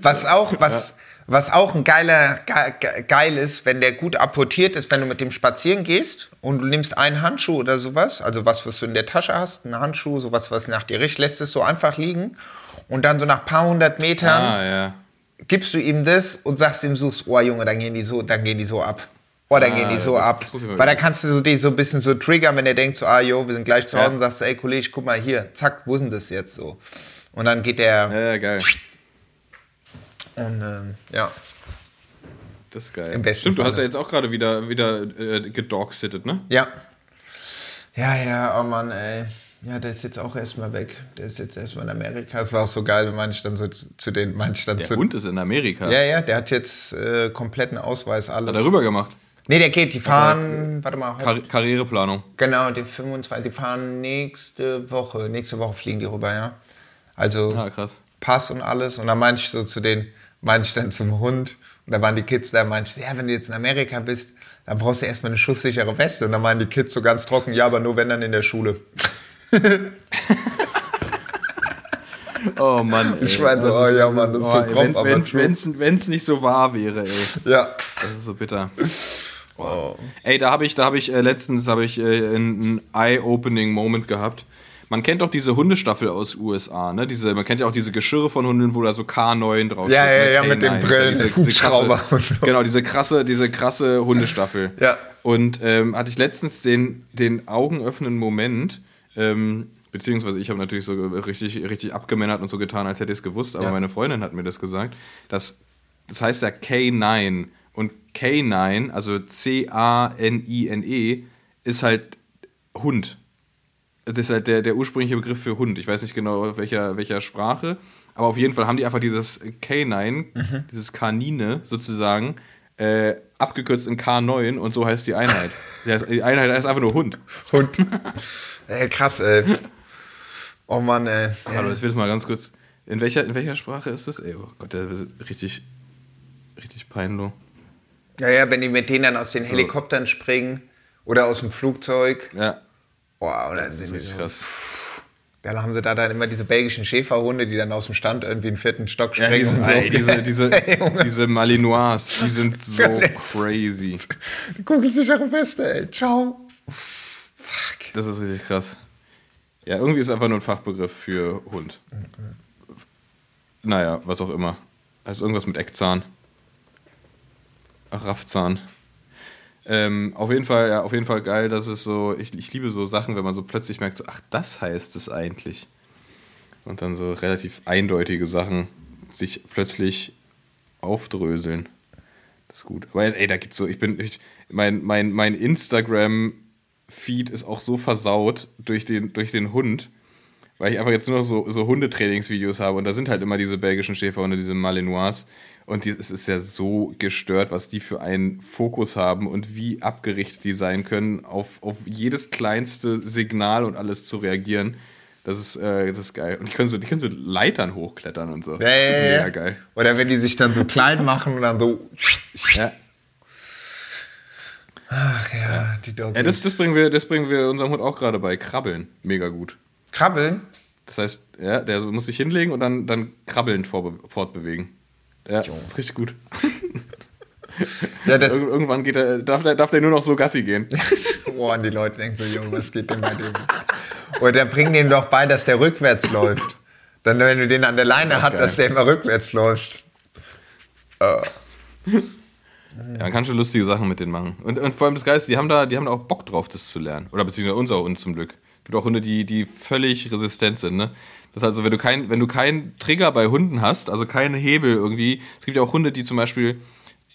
Was auch, was, was auch ein geiler, ge, ge- geil ist, wenn der gut apportiert ist, wenn du mit dem spazieren gehst und du nimmst einen Handschuh oder sowas, also was, was du in der Tasche hast, einen Handschuh, sowas, was nach dir riecht, lässt es so einfach liegen und dann so nach paar hundert Metern Ah, ja. gibst du ihm das und sagst ihm so, oh Junge, dann gehen die so, dann gehen die so ab. Oh, dann Ah, gehen die so das- ab. das ich Weil da üben. kannst du so, die so ein bisschen so triggern, wenn er denkt so, ah, jo, wir sind gleich zu Hause Ja. sagst, ey, Kollege, guck mal hier, zack, wo denn das jetzt so? Und dann geht der, Ja, ja, geil. und ähm, ja. Das ist geil. Im besten Stimmt, du hast ja jetzt auch gerade wieder, wieder äh, gedogsittet, ne? Ja. Ja, ja, oh Mann, ey. Ja, der ist jetzt auch erstmal weg. Der ist jetzt erstmal in Amerika. Es war auch so geil, wenn manche dann so zu, zu den, manche dann Der zu. Hund ist in Amerika. Ja, ja, der hat jetzt äh, kompletten Ausweis, alles. Hat er rüber gemacht. Nee, der geht, die fahren, warte mal, Kar Karriereplanung. genau, die 25, die fahren nächste Woche, nächste Woche fliegen die rüber, ja. Also Ah, krass. Pass und alles. Und dann meinte ich so zu den, meinte ich dann zum Hund, und da waren die Kids da, meinte ich, so, ja, wenn du jetzt in Amerika bist, dann brauchst du erstmal eine schusssichere Weste. Und dann meinen die Kids so ganz trocken, ja, aber nur wenn dann in der Schule. [LAUGHS] Oh Mann. Ey. Ich meine so, oh ja, Mann, das ist so grob. Wenn es nicht so wahr wäre, ey. Ja. Das ist so bitter. Ey, da habe ich, da habe ich äh, letztens habe ich äh, einen eye-opening Moment gehabt. Man kennt doch diese Hundestaffel aus USA, ne? Diese, man kennt ja auch diese Geschirre von Hunden, wo da so K9 drauf Ja, steht, ja, ne? ja, mit den K9, Brillen, diese, [LAUGHS] diese krasse, so. Genau, diese krasse, diese krasse Hundestaffel. Ja. Und ähm, hatte ich letztens den, den augenöffnenden Moment, ähm, beziehungsweise ich habe natürlich so richtig, richtig abgemännert und so getan, als hätte ich es gewusst, aber Ja. meine Freundin hat mir das gesagt, dass das heißt ja K9 K9, also C-A-N-I-N-E, ist halt Hund. Das ist halt der, der ursprüngliche Begriff für Hund. Ich weiß nicht genau, welcher, welcher Sprache, aber auf jeden Fall haben die einfach dieses K9, dieses Kanine sozusagen, äh, abgekürzt in K9 und so heißt die Einheit. [LAUGHS] Die, Einheit heißt einfach nur Hund. Hund. [LAUGHS] ey, krass, ey. Oh Mann, ey. Hallo, das wird mal ganz kurz. In welcher, in welcher Sprache ist das? Ey, oh Gott, der ist richtig, richtig peinlich. Ja, ja, wenn die mit denen dann aus den Helikoptern springen oder aus dem Flugzeug. Ja, Boah, oder das ist sind die richtig so, krass. Dann haben sie da dann immer diese belgischen Schäferhunde, die dann aus dem Stand irgendwie einen vierten Stock Ja, springen. diese, und so. ey, diese, diese, [LAUGHS] diese Malinois, die sind [LAUGHS] so crazy. Die kugelsichere Weste, ey. Ciao. Fuck. Das ist richtig krass. Ja, irgendwie ist einfach nur ein Fachbegriff für Hund. Naja, was auch immer. Also irgendwas mit Eckzahn. Raffzahn. Ähm, auf jeden Fall, ja, auf jeden Fall geil, dass es so, ich, ich liebe so Sachen, wenn man so plötzlich merkt, so, ach, das heißt es eigentlich. Und dann so relativ eindeutige Sachen sich plötzlich aufdröseln. Das ist gut. Aber ey, da gibt's so, ich bin, ich, mein, mein, mein Instagram-Feed ist auch so versaut durch den, durch den Hund, weil ich einfach jetzt nur noch so, so Hundetrainingsvideos habe und da sind halt immer diese belgischen Schäferhunde, diese Malinois. Und die, es ist ja so gestört, was die für einen Fokus haben und wie abgerichtet die sein können, auf, auf jedes kleinste Signal und alles zu reagieren. Das ist, äh, das ist geil. Und die können, so, die können so Leitern hochklettern und so. Ja, das ja, ist ja, mega ja. geil. Oder wenn die sich dann so klein machen und dann so. Ja. Ach ja, die Doggies. Ja, das, das, bringen wir, das bringen wir unserem Hund auch gerade bei. Krabbeln. Mega gut. Krabbeln? Das heißt, ja, der muss sich hinlegen und dann, dann krabbelnd fortbewegen. Ja, das ist richtig gut. Ja, das, Ir irgendwann geht er, darf, der, darf der nur noch so Gassi gehen. [LAUGHS] oh, und die Leute denken so, Junge, was geht denn bei dem? Oder bring dem doch bei, dass der rückwärts läuft. Dann, wenn du den an der Leine hast, geil. dass der immer rückwärts läuft. Ja, man kann schon lustige Sachen mit denen machen. Und, und vor allem das Geist, die haben, da, die haben da auch Bock drauf, das zu lernen. Oder beziehungsweise unser Hund zum Glück. Es gibt auch Hunde, die, die völlig resistent sind. Ne? Das heißt also, wenn du, kein, wenn du keinen Trigger bei Hunden hast, also keinen Hebel irgendwie, es gibt ja auch Hunde, die zum Beispiel,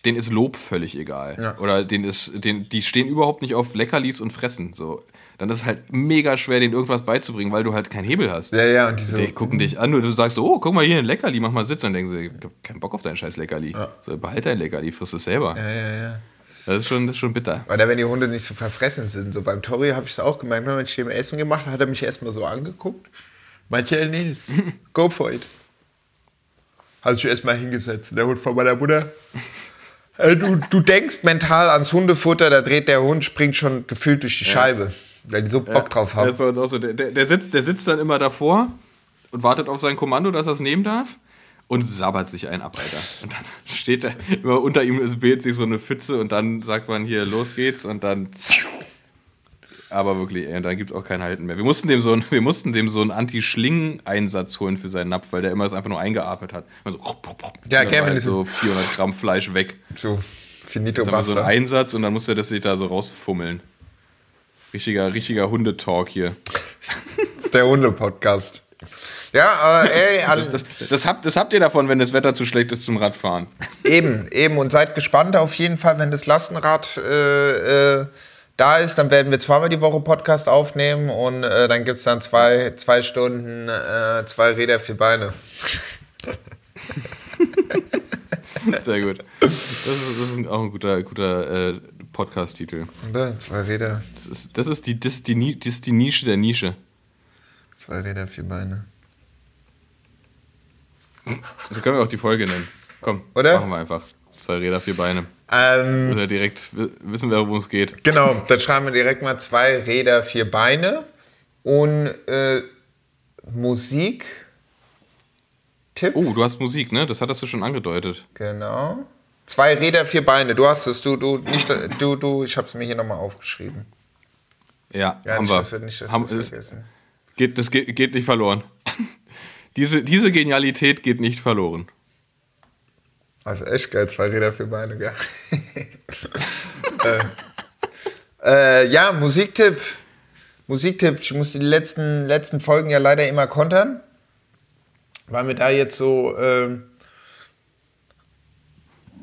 denen ist Lob völlig egal. Ja. Oder denen ist, denen, die stehen überhaupt nicht auf Leckerlis und Fressen. So. Dann ist es halt mega schwer, denen irgendwas beizubringen, weil du halt keinen Hebel hast. Ja, ja, und die so. Die gucken dich an und du sagst so, oh, guck mal hier ein Leckerli, mach mal Sitz. Und dann denken sie, ich hab keinen Bock auf dein scheiß Leckerli. So, behalt dein Leckerli, friss es selber. Ja, ja, ja. Das, ist schon, das ist schon bitter. Oder wenn die Hunde nicht so verfressen sind. So beim Tori habe ich es auch gemerkt, wenn ich dem Essen gemacht habe, hat er mich erstmal so angeguckt. "Hey, Nils, go for it. Hat sich erstmal hingesetzt, der Hund von meiner Mutter. Äh, du, du denkst mental ans Hundefutter, da dreht der Hund, springt schon gefühlt durch die Scheibe, weil die so Bock drauf Das ist haben. bei uns auch so. Der, der, sitzt, der sitzt dann immer davor und wartet auf sein Kommando, dass er es nehmen darf und sabbert sich einen ab, Alter. Und dann steht er, immer unter ihm ist bildet sich so eine Pfütze und dann sagt man hier, los geht's und dann. Aber wirklich, ey, dann gibt's auch kein Halten mehr. Wir mussten dem so, ein- [LAUGHS] wir mussten dem so einen Anti-Schling-Einsatz holen für seinen Napf, weil der immer das einfach nur eingeatmet hat. So, Ja, Kevin halt ist- so 400 Gramm Fleisch weg. So, finito Jetzt haben so einen basta. Einsatz und dann musste das sich da so rausfummeln. Richtiger, richtiger Hundetalk hier. Das [LAUGHS] ist der Hunde-Podcast. Ja, äh, [LAUGHS] ey, an, Das, das, habt, das habt ihr davon, wenn das Wetter zu schlecht ist zum Radfahren. Eben, eben. Und seid gespannt auf jeden Fall, wenn das Lastenrad äh, äh, da ist, dann werden wir zweimal die Woche Podcast aufnehmen und äh, dann gibt es dann zwei, zwei Stunden, äh, zwei Räder, vier Beine. [LAUGHS] Sehr gut. Das ist, das ist auch ein guter, guter äh, Podcast-Titel. Oder? Zwei Räder, Das ist, das, ist die, das, ist die, das ist die Nische der Nische. zwei Räder, vier Beine. So können wir auch die Folge nennen. Komm, Oder? machen wir einfach. Zwei Räder, vier Beine. Ähm, Oder direkt wi- wissen wir, worum es geht. genau, dann schreiben wir direkt mal zwei Räder, vier Beine und äh, Musik. Tipp. Oh, du hast Musik, ne? Das hattest du schon angedeutet. Genau. Zwei Räder, vier Beine. Du hast es, du, du, nicht, du, du, ich habe es mir hier nochmal aufgeschrieben. Ja, Ja, haben nicht, wir. das wird nicht, das haben, es vergessen. geht, das geht, geht nicht verloren. [LAUGHS] diese, diese Genialität geht nicht verloren. Also echt geil, zwei Räder für Beine, gell? [LAUGHS] äh, äh, ja, Musiktipp. Musiktipp. Ich muss die letzten, letzten Folgen ja leider immer kontern. Weil mir da jetzt so ähm,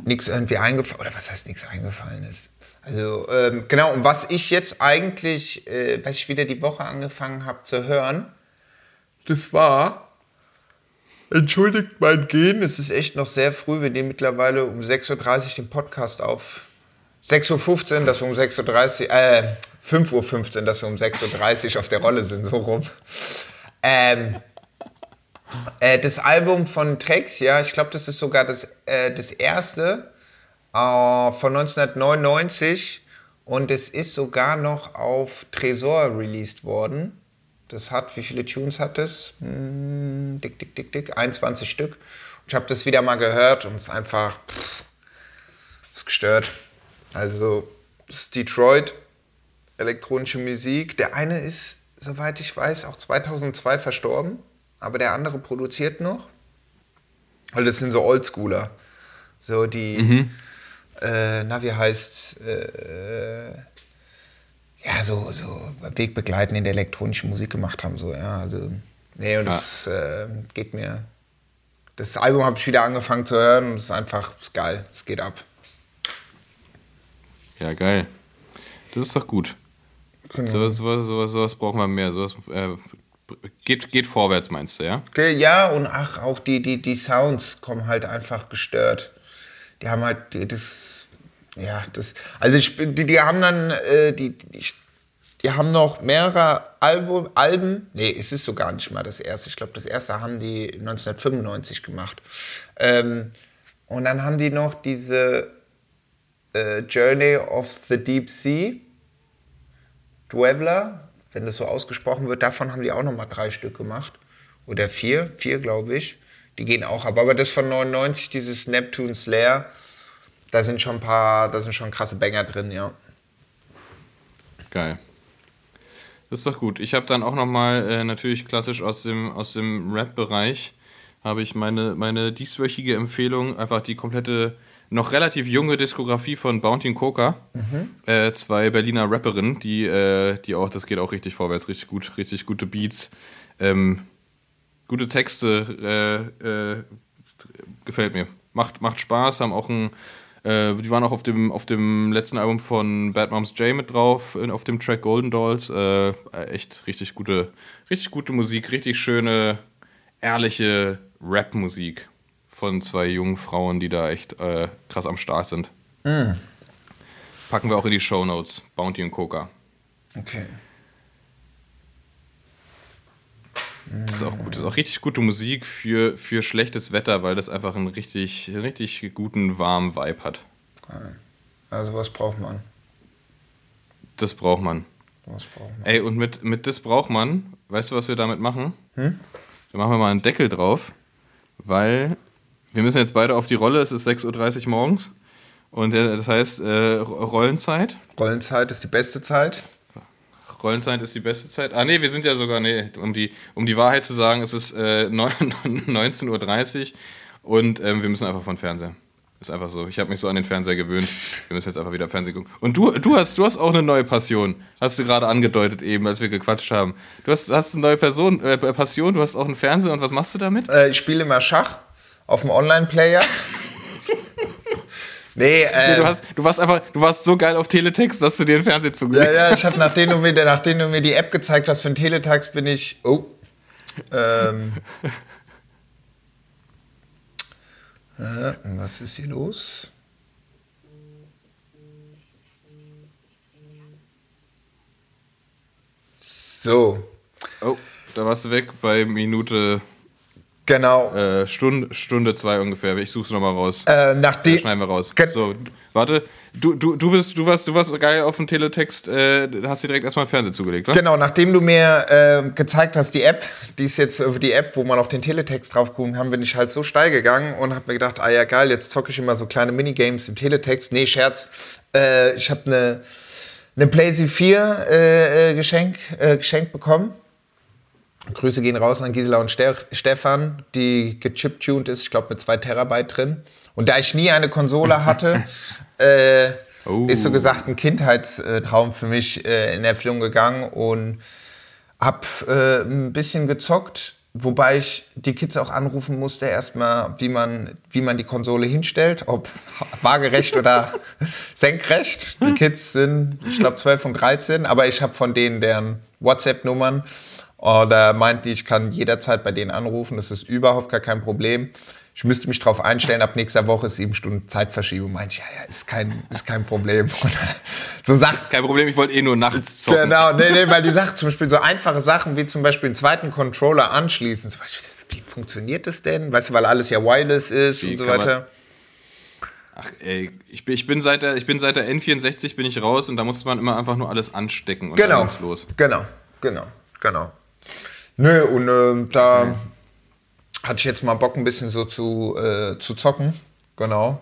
nichts irgendwie eingefallen, oder was heißt nichts eingefallen ist. Also ähm, genau, und was ich jetzt eigentlich, äh, was ich wieder die Woche angefangen habe zu hören, das war Entschuldigt mein Gehen, es ist echt noch sehr früh. Wir nehmen mittlerweile um 6.30 Uhr den Podcast auf. 6.15 Uhr, dass wir um 6.30 Uhr, äh, 5.15 Uhr, dass wir um 6.30 Uhr auf der Rolle sind, so rum. Ähm, äh, das Album von Trex, ja, ich glaube, das ist sogar das, äh, das erste äh, von 1999 und es ist sogar noch auf Tresor released worden. Das hat, wie viele Tunes hat es? Hm, dick, dick, dick, dick, 21 Stück. Und ich habe das wieder mal gehört und es ist einfach, pff, ist gestört. Also, das ist Detroit, elektronische Musik. Der eine ist, soweit ich weiß, auch 2002 verstorben, aber der andere produziert noch. Weil das sind so Oldschooler. So die, äh, na, wie heißt äh, ja, so, so Wegbegleiten in der elektronischen Musik gemacht haben. So, ja, also, nee, und das äh, geht mir. Das Album habe ich wieder angefangen zu hören und es ist einfach ist geil. Es geht ab. Ja, geil. Das ist doch gut. Genau. Sowas, sowas, sowas, sowas brauchen wir mehr. Sowas äh, geht, geht vorwärts, meinst du, ja? Okay, Ja, und ach, auch die, die, die Sounds kommen halt einfach gestört. Die haben halt das, ja, das, also ich, die, die haben dann, äh, die, die, die haben noch mehrere Album, Alben, nee, es ist so gar nicht mal das erste, ich glaube, das erste haben die 1995 gemacht. Ähm, und dann haben die noch diese äh, Journey of the Deep Sea, Dweller, wenn das so ausgesprochen wird, davon haben die auch noch mal drei Stück gemacht. Oder vier, vier glaube ich. Die gehen auch ab. Aber das von 99, dieses Neptune's Lair, da sind schon ein paar, da sind schon krasse Banger drin, ja. Geil. Das ist doch gut. Ich habe dann auch nochmal, äh, natürlich klassisch aus dem, aus dem Rap-Bereich, habe ich meine, meine dieswöchige Empfehlung, einfach die komplette, noch relativ junge Diskografie von Bounty und Coca. Äh, zwei Berliner Rapperinnen, die, äh, die auch, das geht auch richtig vorwärts, richtig gut, richtig gute Beats. Ähm, gute Texte, äh, äh, gefällt mir. Macht, macht Spaß, haben auch ein, äh, die waren auch auf dem, auf dem letzten Album von Bad Moms J mit drauf, in, auf dem Track Golden Dolls. Äh, äh, echt richtig gute, richtig gute Musik, richtig schöne, ehrliche Rap-Musik von zwei jungen Frauen, die da echt äh, krass am Start sind. Packen wir auch in die Show Notes. Bounty und Coca. Okay. Das ist auch gut. Das ist auch richtig gute Musik für, für schlechtes Wetter, weil das einfach einen richtig, richtig guten, warmen Vibe hat. Also was braucht man? Das braucht man. Was braucht man? Ey, und mit, mit das braucht man, weißt du, was wir damit machen? Da machen wir mal einen Deckel drauf, weil wir müssen jetzt beide auf die Rolle, es ist 6.30 Uhr morgens. Und äh, das heißt, äh, Rollenzeit. Rollenzeit ist die beste Zeit. Rollenzeit ist die beste Zeit. Ah, nee, wir sind ja sogar, nee, um die, um die Wahrheit zu sagen, es ist äh, 19.30 [LAUGHS] Uhr und ähm, wir müssen einfach von Fernseher. Ist einfach so. Ich habe mich so an den Fernseher gewöhnt. Wir müssen jetzt einfach wieder Fernsehen gucken. Und du, du, hast, du hast auch eine neue Passion. Hast du gerade angedeutet eben, als wir gequatscht haben. Du hast, hast eine neue Person, äh, Passion, du hast auch einen Fernseher und was machst du damit? Äh, ich spiele immer Schach auf dem Online-Player. Nee, äh, Nee, du, hast, du, warst einfach, du warst so geil auf Teletext, dass du dir den Fernseher Ja, zugelegt ja, ich hast. hab, nachdem, du mir, nachdem du mir die App gezeigt hast für den Teletext, bin ich. Oh. Ähm. Äh, was ist hier los? So, Oh, da warst du weg bei Minute, genau. äh, Stunde, Stunde zwei ungefähr. Ich such's nochmal raus. Äh, nachdem, Schneiden wir raus. So, du, du, du, du, bist, du, warst, du warst geil auf dem Teletext, äh, hast dir direkt erstmal Fernseher zugelegt, wa? Genau, nachdem du mir äh, gezeigt hast, die App, die ist jetzt äh, die App, wo man auch den Teletext drauf gucken kann, bin ich halt so steil gegangen und habe mir gedacht, ah ja geil, jetzt zocke ich immer so kleine Minigames im Teletext. Nee, Scherz. Äh, ich habe eine eine PlayStation 4 äh, äh, Geschenk, äh, geschenkt bekommen. Grüße gehen raus an Gisela und Ste Stefan, die gechiptuned ist, ich glaube mit zwei Terabyte drin. Und da ich nie eine Konsole [LAUGHS] hatte, äh, Oh. ist so gesagt ein Kindheitstraum für mich äh, in Erfüllung gegangen und hab äh, ein bisschen gezockt, wobei ich die Kids auch anrufen musste erstmal, wie man, wie man die Konsole hinstellt, ob [LAUGHS] waagerecht oder [LAUGHS] senkrecht. Die Kids sind, ich glaube, 12 und 13, aber ich habe von denen deren WhatsApp-Nummern oder meint die, ich kann jederzeit bei denen anrufen, das ist überhaupt gar kein Problem. Ich müsste mich darauf einstellen, ab nächster Woche ist sieben Stunden Zeitverschiebung. Meinte ich, ja, ja, ist kein, ist kein Problem. [LAUGHS] So sagt Kein Problem, ich wollte eh nur nachts zocken. Genau, nee, nee, weil die sagt zum Beispiel so einfache Sachen wie zum Beispiel einen zweiten Controller anschließen. Zum Beispiel, wie funktioniert das denn? Weißt du, weil alles ja wireless ist Wie und so weiter. Ach ey, ich bin, ich, bin seit der, ich bin seit der N64 bin ich raus und da musste man immer einfach nur alles anstecken und Genau, dann los. genau, genau, genau. Nö, und ähm, da hatte ich jetzt mal Bock, ein bisschen so zu, äh, zu zocken. Genau.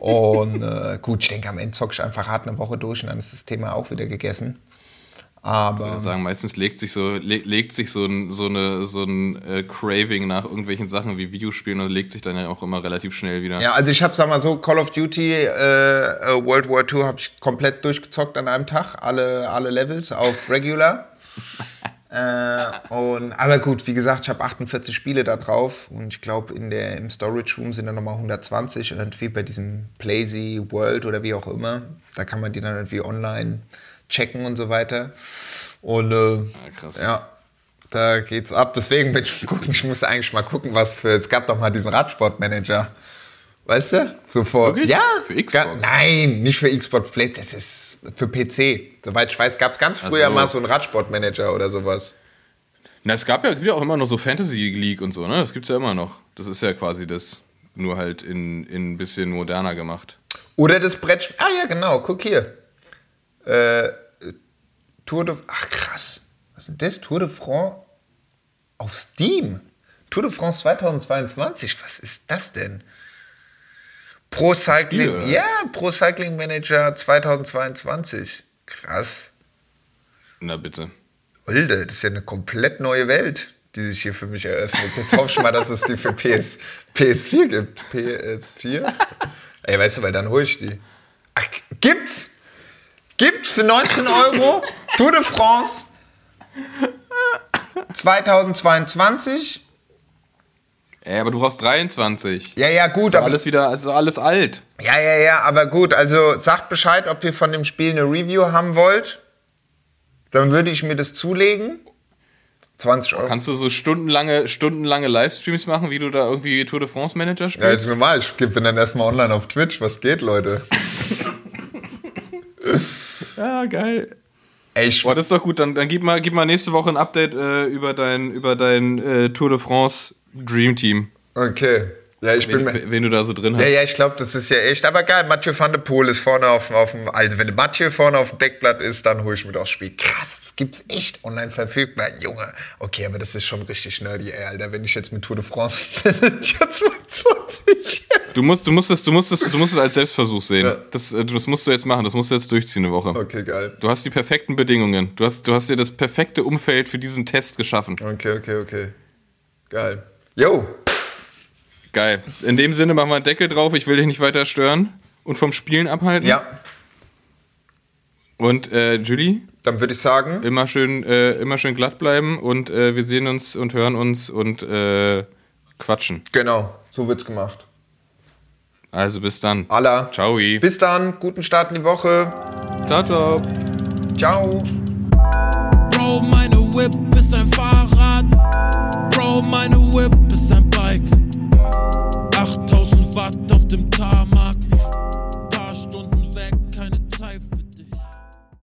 Und äh, gut, ich denke, am Ende zocke ich einfach hart eine Woche durch und dann ist das Thema auch wieder gegessen. Aber Ich würde sagen, meistens legt sich so, le legt sich so ein, so eine, so ein äh, Craving nach irgendwelchen Sachen wie Videospielen und legt sich dann ja auch immer relativ schnell wieder. Ja, also ich habe, sag mal so, Call of Duty äh, äh, World War II habe ich komplett durchgezockt an einem Tag, alle, alle Levels auf Regular. [LAUGHS] äh, und, aber gut, wie gesagt, ich habe 48 Spiele da drauf und ich glaube, in der im Storage Room sind dann nochmal 120 irgendwie bei diesem Playsy World oder wie auch immer. Da kann man die dann irgendwie online checken und so weiter. Und äh, krass. ja, Da geht's ab. Deswegen bin ich gucken, ich muss eigentlich mal gucken, was für. Es gab doch mal diesen Radsportmanager. Weißt du? So vor. Wirklich? Ja. Für Xbox? Nein, nicht für Xbox Play. Das ist für PC. Soweit ich weiß, gab es ganz früher so. mal so einen Radsportmanager oder sowas. Na, es gab ja, gibt ja auch immer noch so Fantasy League und so, ne? Das gibt's ja immer noch. Das ist ja quasi das, nur halt in, in ein bisschen moderner gemacht. Oder das Brett. Ah ja, genau. Guck hier. Äh, Tour de. Ach krass. Was ist das? Tour de France auf Steam. Tour de France 2022. Was ist das denn? Pro Cycling. Spiele, Ja, Pro Cycling Manager 2022. Krass. Na bitte. Alter, das ist ja eine komplett neue Welt, die sich hier für mich eröffnet. Jetzt hoffe ich mal, dass es die für PS, PS4 gibt. PS4? Ey, weißt du, weil dann hole ich die. Ach, gibt's? Gibt's für 19 Euro Tour de France 2022? Ey, aber du brauchst 23. Ja, ja, gut, Ist aber alles wieder, also alles alt. Ja, ja, ja, aber gut, also sagt Bescheid, ob ihr von dem Spiel eine Review haben wollt. Dann würde ich mir das zulegen. 20 Euro. Kannst du so stundenlange, stundenlange Livestreams machen, wie du da irgendwie Tour de France Manager Ja, jetzt spielst? normal. Ich bin dann erstmal online auf Twitch. Was geht, Leute? [LAUGHS] Ja, geil. Ey, ich, Boah, das ist doch gut. Dann, dann gib, mal, gib mal nächste Woche ein Update äh, über dein, über dein äh, Tour de France Dream Team. okay. Ja, ich bin Wen, mir. wen du da so drin hast. Ja, ja, ich glaube, das ist ja echt. Aber geil, Mathieu van der Poel ist vorne auf, auf dem. Also, wenn Mathieu vorne auf dem Deckblatt ist, dann hole ich mir das Spiel. Krass, das gibt's echt online verfügbar. Junge. Okay, aber das ist schon richtig nerdy, ey, Alter. Wenn ich jetzt mit Tour de France [LAUGHS] Manager 22. Du musst, du musst es, du musst es, du musst es als Selbstversuch sehen. Ja. Das, äh, das musst du jetzt machen. Das musst du jetzt durchziehen eine Woche. Okay, geil. Du hast die perfekten Bedingungen. Du hast, du hast dir das perfekte Umfeld für diesen Test geschaffen. Okay, okay, okay. Geil. Yo. Geil. In dem Sinne machen wir einen Deckel drauf. Ich will dich nicht weiter stören und vom Spielen abhalten. Ja, Und äh, Julie, dann würde ich sagen. immer schön, äh, immer schön glatt bleiben und äh, wir sehen uns und hören uns und äh, quatschen. Genau, so wird's gemacht. Also bis dann. Allah. Ciao. Bis dann, guten Start in die Woche. Ciao, ciao. Ciao. Bro, meine Whip ist ein Fahrrad. Bro, meine Whip